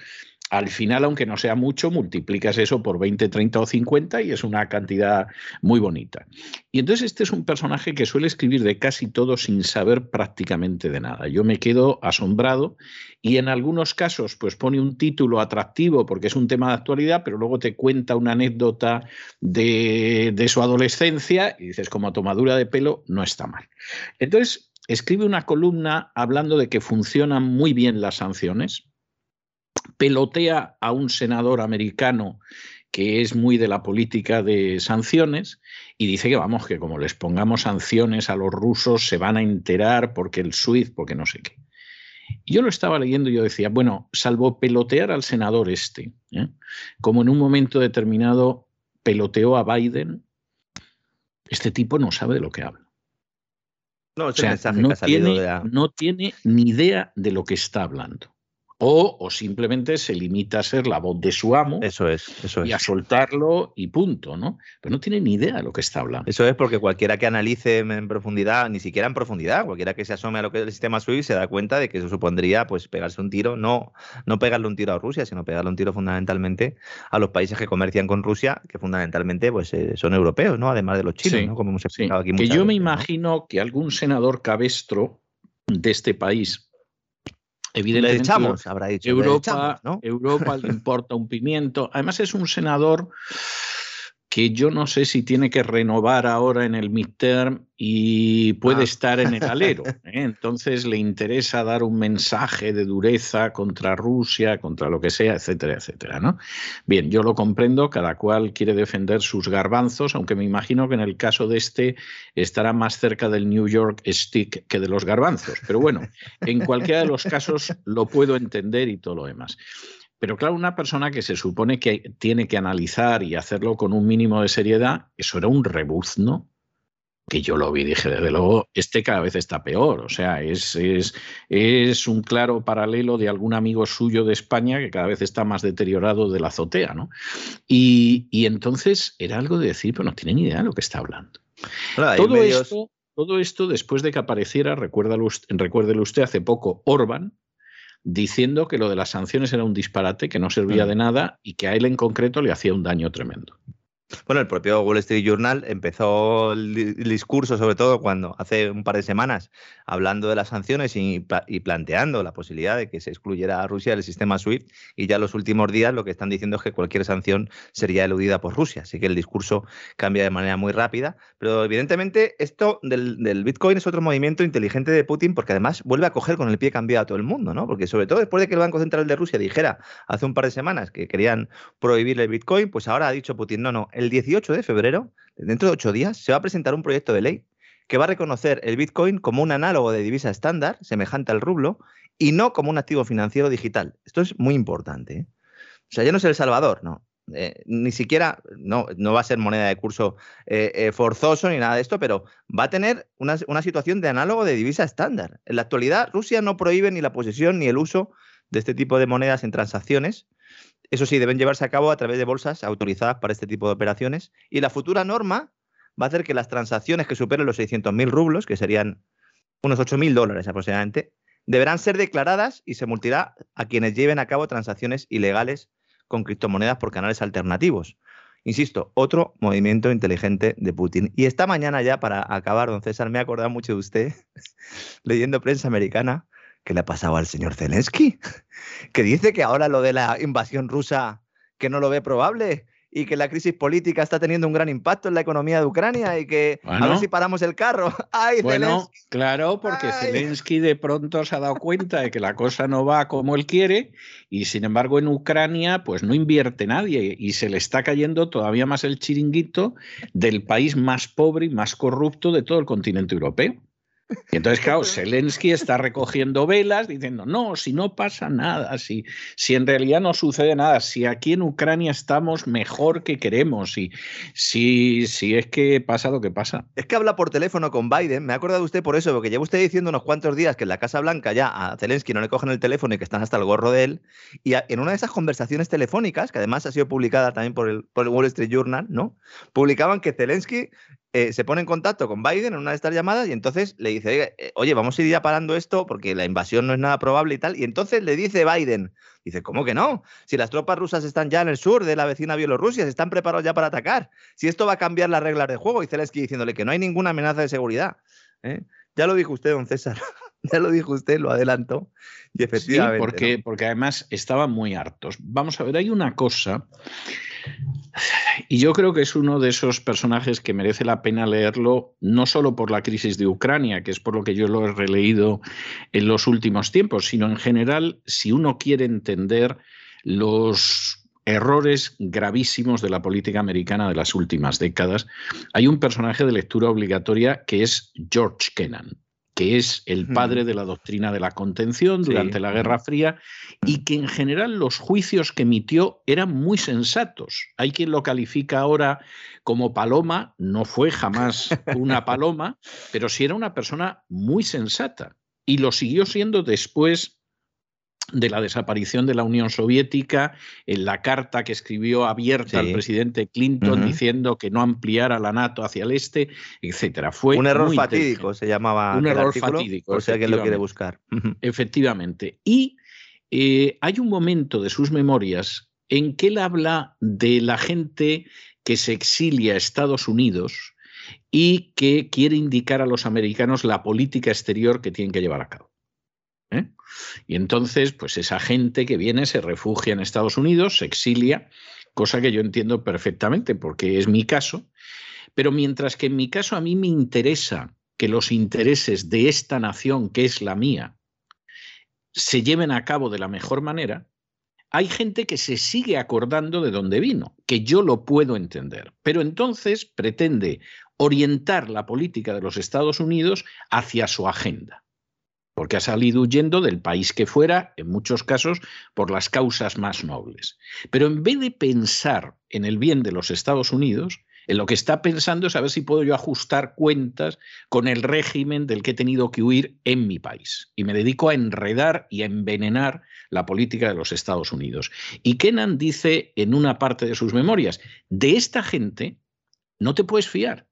al final, aunque no sea mucho, multiplicas eso por 20, 30 o 50 y es una cantidad muy bonita. Y entonces este es un personaje que suele escribir de casi todo sin saber prácticamente de nada. Yo me quedo asombrado y en algunos casos pues pone un título atractivo porque es un tema de actualidad, pero luego te cuenta una anécdota de, de su adolescencia y dices, como tomadura de pelo, no está mal. Entonces, escribe una columna hablando de que funcionan muy bien las sanciones, pelotea a un senador americano que es muy de la política de sanciones y dice que vamos, que como les pongamos sanciones a los rusos se van a enterar porque el SWIFT, porque no sé qué. yo lo estaba leyendo y yo decía, bueno, salvo pelotear al senador este, ¿eh? como en un momento determinado peloteó a Biden, este tipo no sabe de lo que habla. No, no tiene ni idea de lo que está hablando. O, simplemente se limita a ser la voz de su amo. Eso es, eso es. Y a soltarlo y punto, ¿no? Pero no tiene ni idea de lo que está hablando. Eso es porque cualquiera que analice en profundidad, ni siquiera en profundidad, cualquiera que se asome a lo que es el sistema SWIFT se da cuenta de que eso supondría pues pegarse un tiro, no, no pegarle un tiro a Rusia, sino pegarle un tiro fundamentalmente a los países que comercian con Rusia, que fundamentalmente pues eh, son europeos, ¿no? Además de los chinos, ¿no? Como hemos explicado aquí. Que yo me imagino que algún senador cabestro de este país Evidentemente, echamos, habrá dicho. Europa, le, Europa le importa un pimiento. Además, es un senador que yo no sé si tiene que renovar ahora en el midterm y puede Ah. estar en el alero. ¿eh? Entonces le interesa dar un mensaje de dureza contra Rusia, contra lo que sea, etcétera, etcétera. ¿no? Bien, yo lo comprendo, cada cual quiere defender sus garbanzos, aunque me imagino que en el caso de este estará más cerca del New York Stick que de los garbanzos. Pero bueno, en cualquiera de los casos lo puedo entender y todo lo demás. Pero claro, una persona que se supone que tiene que analizar y hacerlo con un mínimo de seriedad, eso era un rebuzno que yo lo vi dije, desde luego, este cada vez está peor. O sea, es, es, es un claro paralelo de algún amigo suyo de España que cada vez está más deteriorado de la azotea, ¿no? Y, y entonces era algo de decir, pero no tiene ni idea de lo que está hablando. Todo medios- esto, todo esto después de que apareciera, recuérdalo recuérdelo usted, hace poco Orban, diciendo que lo de las sanciones era un disparate, que no servía Mm. de nada y que a él en concreto le hacía un daño tremendo. Bueno, el propio Wall Street Journal empezó el, di- el discurso, sobre todo cuando hace un par de semanas, hablando de las sanciones y planteando la posibilidad de que se excluyera a Rusia del sistema SWIFT. Y ya los últimos días lo que están diciendo es que cualquier sanción sería eludida por Rusia. Así que el discurso cambia de manera muy rápida. Pero evidentemente esto del, del Bitcoin es otro movimiento inteligente de Putin porque además vuelve a coger con el pie cambiado a todo el mundo, ¿no? Porque sobre todo después de que el Banco Central de Rusia dijera hace un par de semanas que querían prohibir el Bitcoin, pues ahora ha dicho Putin, no, no, el 18 de febrero, dentro de ocho días, se va a presentar un proyecto de ley que va a reconocer el Bitcoin como un análogo de divisa estándar, semejante al rublo, y no como un activo financiero digital. Esto es muy importante. ¿eh? O sea, ya no es El Salvador, no. Eh, ni siquiera, no, no va a ser moneda de curso eh, forzoso ni nada de esto, pero va a tener una, una situación de análogo de divisa estándar. En la actualidad, Rusia no prohíbe ni la posesión ni el uso de este tipo de monedas en transacciones. Eso sí, deben llevarse a cabo a través de bolsas autorizadas para este tipo de operaciones. Y la futura norma va a hacer que las transacciones que superen los 600.000 rublos, que serían unos 8.000 dólares aproximadamente, deberán ser declaradas y se multará a quienes lleven a cabo transacciones ilegales con criptomonedas por canales alternativos. Insisto, otro movimiento inteligente de Putin. Y esta mañana ya, para acabar, don César, me he acordado mucho de usted, leyendo prensa americana, que le ha pasado al señor Zelensky, que dice que ahora lo de la invasión rusa, que no lo ve probable, y que la crisis política está teniendo un gran impacto en la economía de Ucrania y que a ver si paramos el carro. ¡Ay, Bueno, Zelensky! claro, porque Ay. Zelensky de pronto se ha dado cuenta de que la cosa no va como él quiere y sin embargo en Ucrania pues no invierte nadie y se le está cayendo todavía más el chiringuito del país más pobre y más corrupto de todo el continente europeo. Y entonces, claro, Zelensky está recogiendo velas diciendo, no, si no pasa nada, si, si en realidad no sucede nada, si aquí en Ucrania estamos mejor que queremos, y si, si es que pasa lo que pasa. Es que habla por teléfono con Biden. Me ha acordado usted por eso, porque lleva usted diciendo unos cuantos días que en la Casa Blanca ya a Zelensky no le cogen el teléfono y que están hasta el gorro de él. Y en una de esas conversaciones telefónicas, que además ha sido publicada también por el, por el Wall Street Journal, ¿no? Publicaban que Zelensky eh, se pone en contacto con Biden en una de estas llamadas y entonces le dice, "Oye, eh, oye, vamos a ir ya parando esto porque la invasión no es nada probable y tal. Y entonces le dice Biden, dice, ¿cómo que no? Si las tropas rusas están ya en el sur de la vecina Bielorrusia, se están preparados ya para atacar. Si esto va a cambiar las reglas de juego. Y Zelensky diciéndole que no hay ninguna amenaza de seguridad. ¿eh? Ya lo dijo usted, don César. ya lo dijo usted, lo adelantó. Y Sí, efectivamente. porque, ¿no? porque además estaban muy hartos. Vamos a ver, hay una cosa, y yo creo que es uno de esos personajes que merece la pena leerlo, no solo por la crisis de Ucrania, que es por lo que yo lo he releído en los últimos tiempos, sino en general, si uno quiere entender los errores gravísimos de la política americana de las últimas décadas, hay un personaje de lectura obligatoria que es George Kennan que es el Ujú. padre de la doctrina de la contención Sí. durante la Guerra Fría y que en general los juicios que emitió eran muy sensatos. Hay quien lo califica ahora como paloma, no fue jamás una paloma, pero sí era una persona muy sensata y lo siguió siendo después de la desaparición de la Unión Soviética, en la carta que escribió abierta Sí. al presidente Clinton diciendo que no ampliara la NATO hacia el este, etcétera. Fue un error fatídico se llamaba Un error artículo, fatídico, por si alguien lo quiere buscar. Efectivamente. Y eh, hay un momento de sus memorias en que él habla de la gente que se exilia a Estados Unidos y que quiere indicar a los americanos la política exterior que tienen que llevar a cabo. ¿Eh? Y entonces, pues esa gente que viene se refugia en Estados Unidos, se exilia, cosa que yo entiendo perfectamente porque es mi caso, pero mientras que en mi caso a mí me interesa que los intereses de esta nación, que es la mía, se lleven a cabo de la mejor manera, hay gente que se sigue acordando de dónde vino, que yo lo puedo entender, pero entonces pretende orientar la política de los Estados Unidos hacia su agenda, porque ha salido huyendo del país que fuera, en muchos casos, por las causas más nobles. Pero en vez de pensar en el bien de los Estados Unidos, en lo que está pensando es a ver si puedo yo ajustar cuentas con el régimen del que he tenido que huir en mi país. Y me dedico a enredar y a envenenar la política de los Estados Unidos. Y Kennan dice en una parte de sus memorias, de esta gente no te puedes fiar.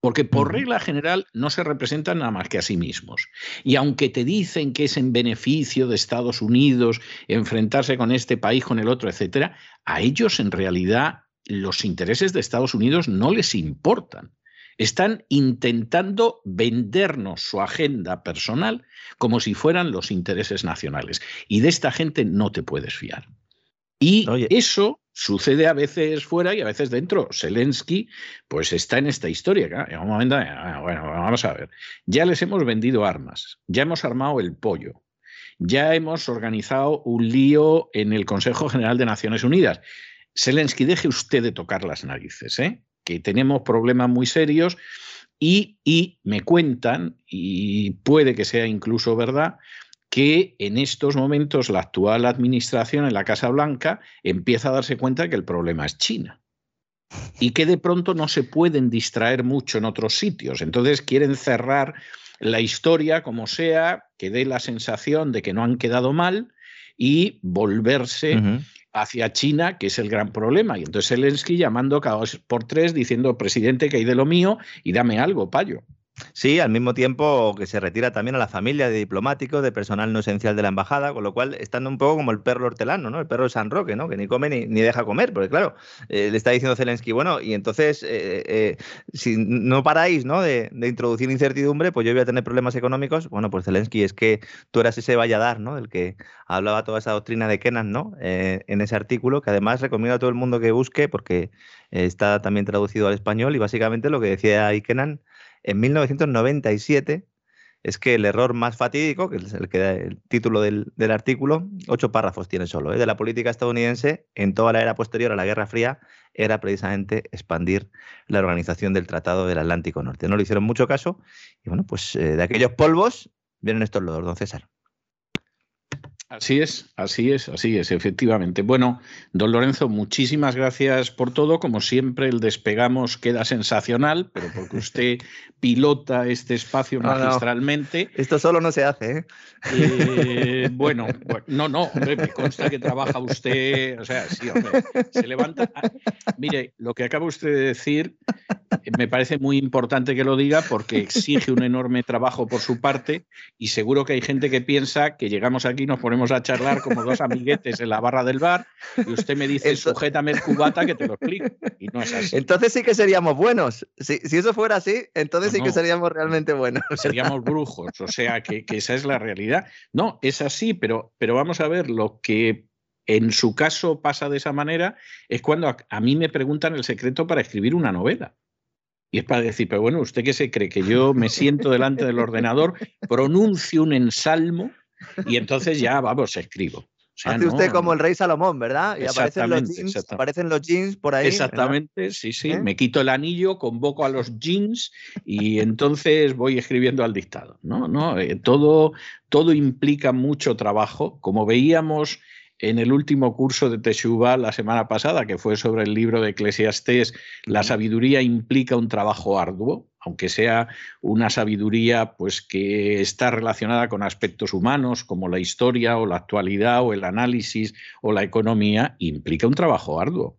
Porque por regla general no se representan nada más que a sí mismos. Y aunque te dicen que es en beneficio de Estados Unidos enfrentarse con este país, con el otro, etcétera, a ellos en realidad los intereses de Estados Unidos no les importan. Están intentando vendernos su agenda personal como si fueran los intereses nacionales. Y de esta gente no te puedes fiar. Y eso sucede a veces fuera y a veces dentro. Zelensky, pues está en esta historia. un momento, ah, bueno, vamos a ver. Ya les hemos vendido armas, ya hemos armado el pollo, ya hemos organizado un lío en el Consejo General de Naciones Unidas. Zelensky, deje usted de tocar las narices, ¿eh? que tenemos problemas muy serios y, y me cuentan, y puede que sea incluso verdad, que en estos momentos la actual administración en la Casa Blanca empieza a darse cuenta que el problema es China y que de pronto no se pueden distraer mucho en otros sitios. Entonces quieren cerrar la historia como sea, que dé la sensación de que no han quedado mal y volverse hacia China, que es el gran problema. Y entonces Zelensky llamando cada dos por tres diciendo, presidente, que hay de lo mío y dame algo, payo. Sí, al mismo tiempo que se retira también a la familia de diplomáticos, de personal no esencial de la embajada, con lo cual están un poco como el perro hortelano, ¿no? El perro de San Roque, ¿no? Que ni come ni, deja comer, porque claro, eh, le está diciendo Zelensky, bueno, y entonces, eh, eh, si no paráis, ¿no? De, de, introducir incertidumbre, pues yo voy a tener problemas económicos. Bueno, pues Zelensky, es que tú eras ese valladar, ¿no? Del que hablaba toda esa doctrina de Kenan, ¿no? en ese artículo, que además recomiendo a todo el mundo que busque, porque está también traducido al español, y básicamente lo que decía ahí Kenan en 1997 es que el error más fatídico, que es el que da el título del, artículo, ocho párrafos tiene solo, ¿eh? de la política estadounidense en toda la era posterior a la Guerra Fría, era precisamente expandir la organización del Tratado del Atlántico Norte. No le hicieron mucho caso y bueno, pues eh, de aquellos polvos vienen estos lodos, don César. Así es, así es, así es, efectivamente. Bueno, don Lorenzo, muchísimas gracias por todo. Como siempre, el despegamos queda sensacional, pero porque usted pilota este espacio magistralmente. Esto solo no se hace. ¿eh? Eh, bueno, no, no, hombre, me consta que trabaja usted, o sea, sí, hombre, se levanta. Ah, mire, lo que acaba usted de decir eh, me parece muy importante que lo diga porque exige un enorme trabajo por su parte y seguro que hay gente que piensa que llegamos aquí y nos ponemos a charlar como dos amiguetes en la barra del bar y usted me dice, sujétame el cubata que te lo explico. Y no es así. Entonces sí que seríamos buenos. Si, si eso fuera así, entonces sí que seríamos realmente buenos. Seríamos brujos, o sea que, que, esa es la realidad. No, es así, pero, pero vamos a ver, lo que en su caso pasa de esa manera es cuando a, a mí me preguntan el secreto para escribir una novela. Y es para decir, pero bueno, ¿usted qué se cree? Que yo me siento delante del ordenador, pronuncio un ensalmo y entonces ya, vamos, escribo. Hace usted como el rey Salomón, ¿verdad? Y aparecen los, jeans, aparecen los jeans por ahí. Exactamente, sí, sí. ¿Eh? Me quito el anillo, convoco a los jeans y entonces voy escribiendo al dictado. No, no, eh, todo, todo implica mucho trabajo. Como veíamos en el último curso de Teshuvah la semana pasada, que fue sobre el libro de Eclesiastés, la sabiduría implica un trabajo arduo aunque sea una sabiduría pues que está relacionada con aspectos humanos como la historia o la actualidad o el análisis o la economía, implica un trabajo arduo.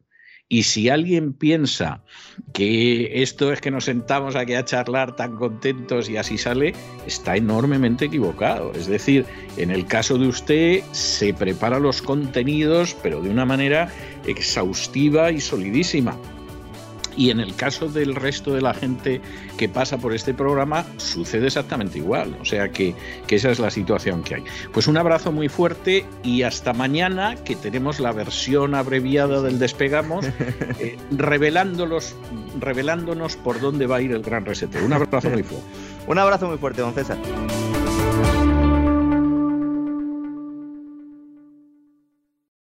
Y si alguien piensa que esto es que nos sentamos aquí a charlar tan contentos y así sale, está enormemente equivocado. Es decir, en el caso de usted se prepara los contenidos, pero de una manera exhaustiva y solidísima. Y en el caso del resto de la gente que pasa por este programa, sucede exactamente igual. O sea que, esa es la situación que hay. Pues un abrazo muy fuerte y hasta mañana, que tenemos la versión abreviada del Despegamos, eh, revelándonos por dónde va a ir el gran reseteo. Un abrazo muy fuerte. un abrazo muy fuerte, don César.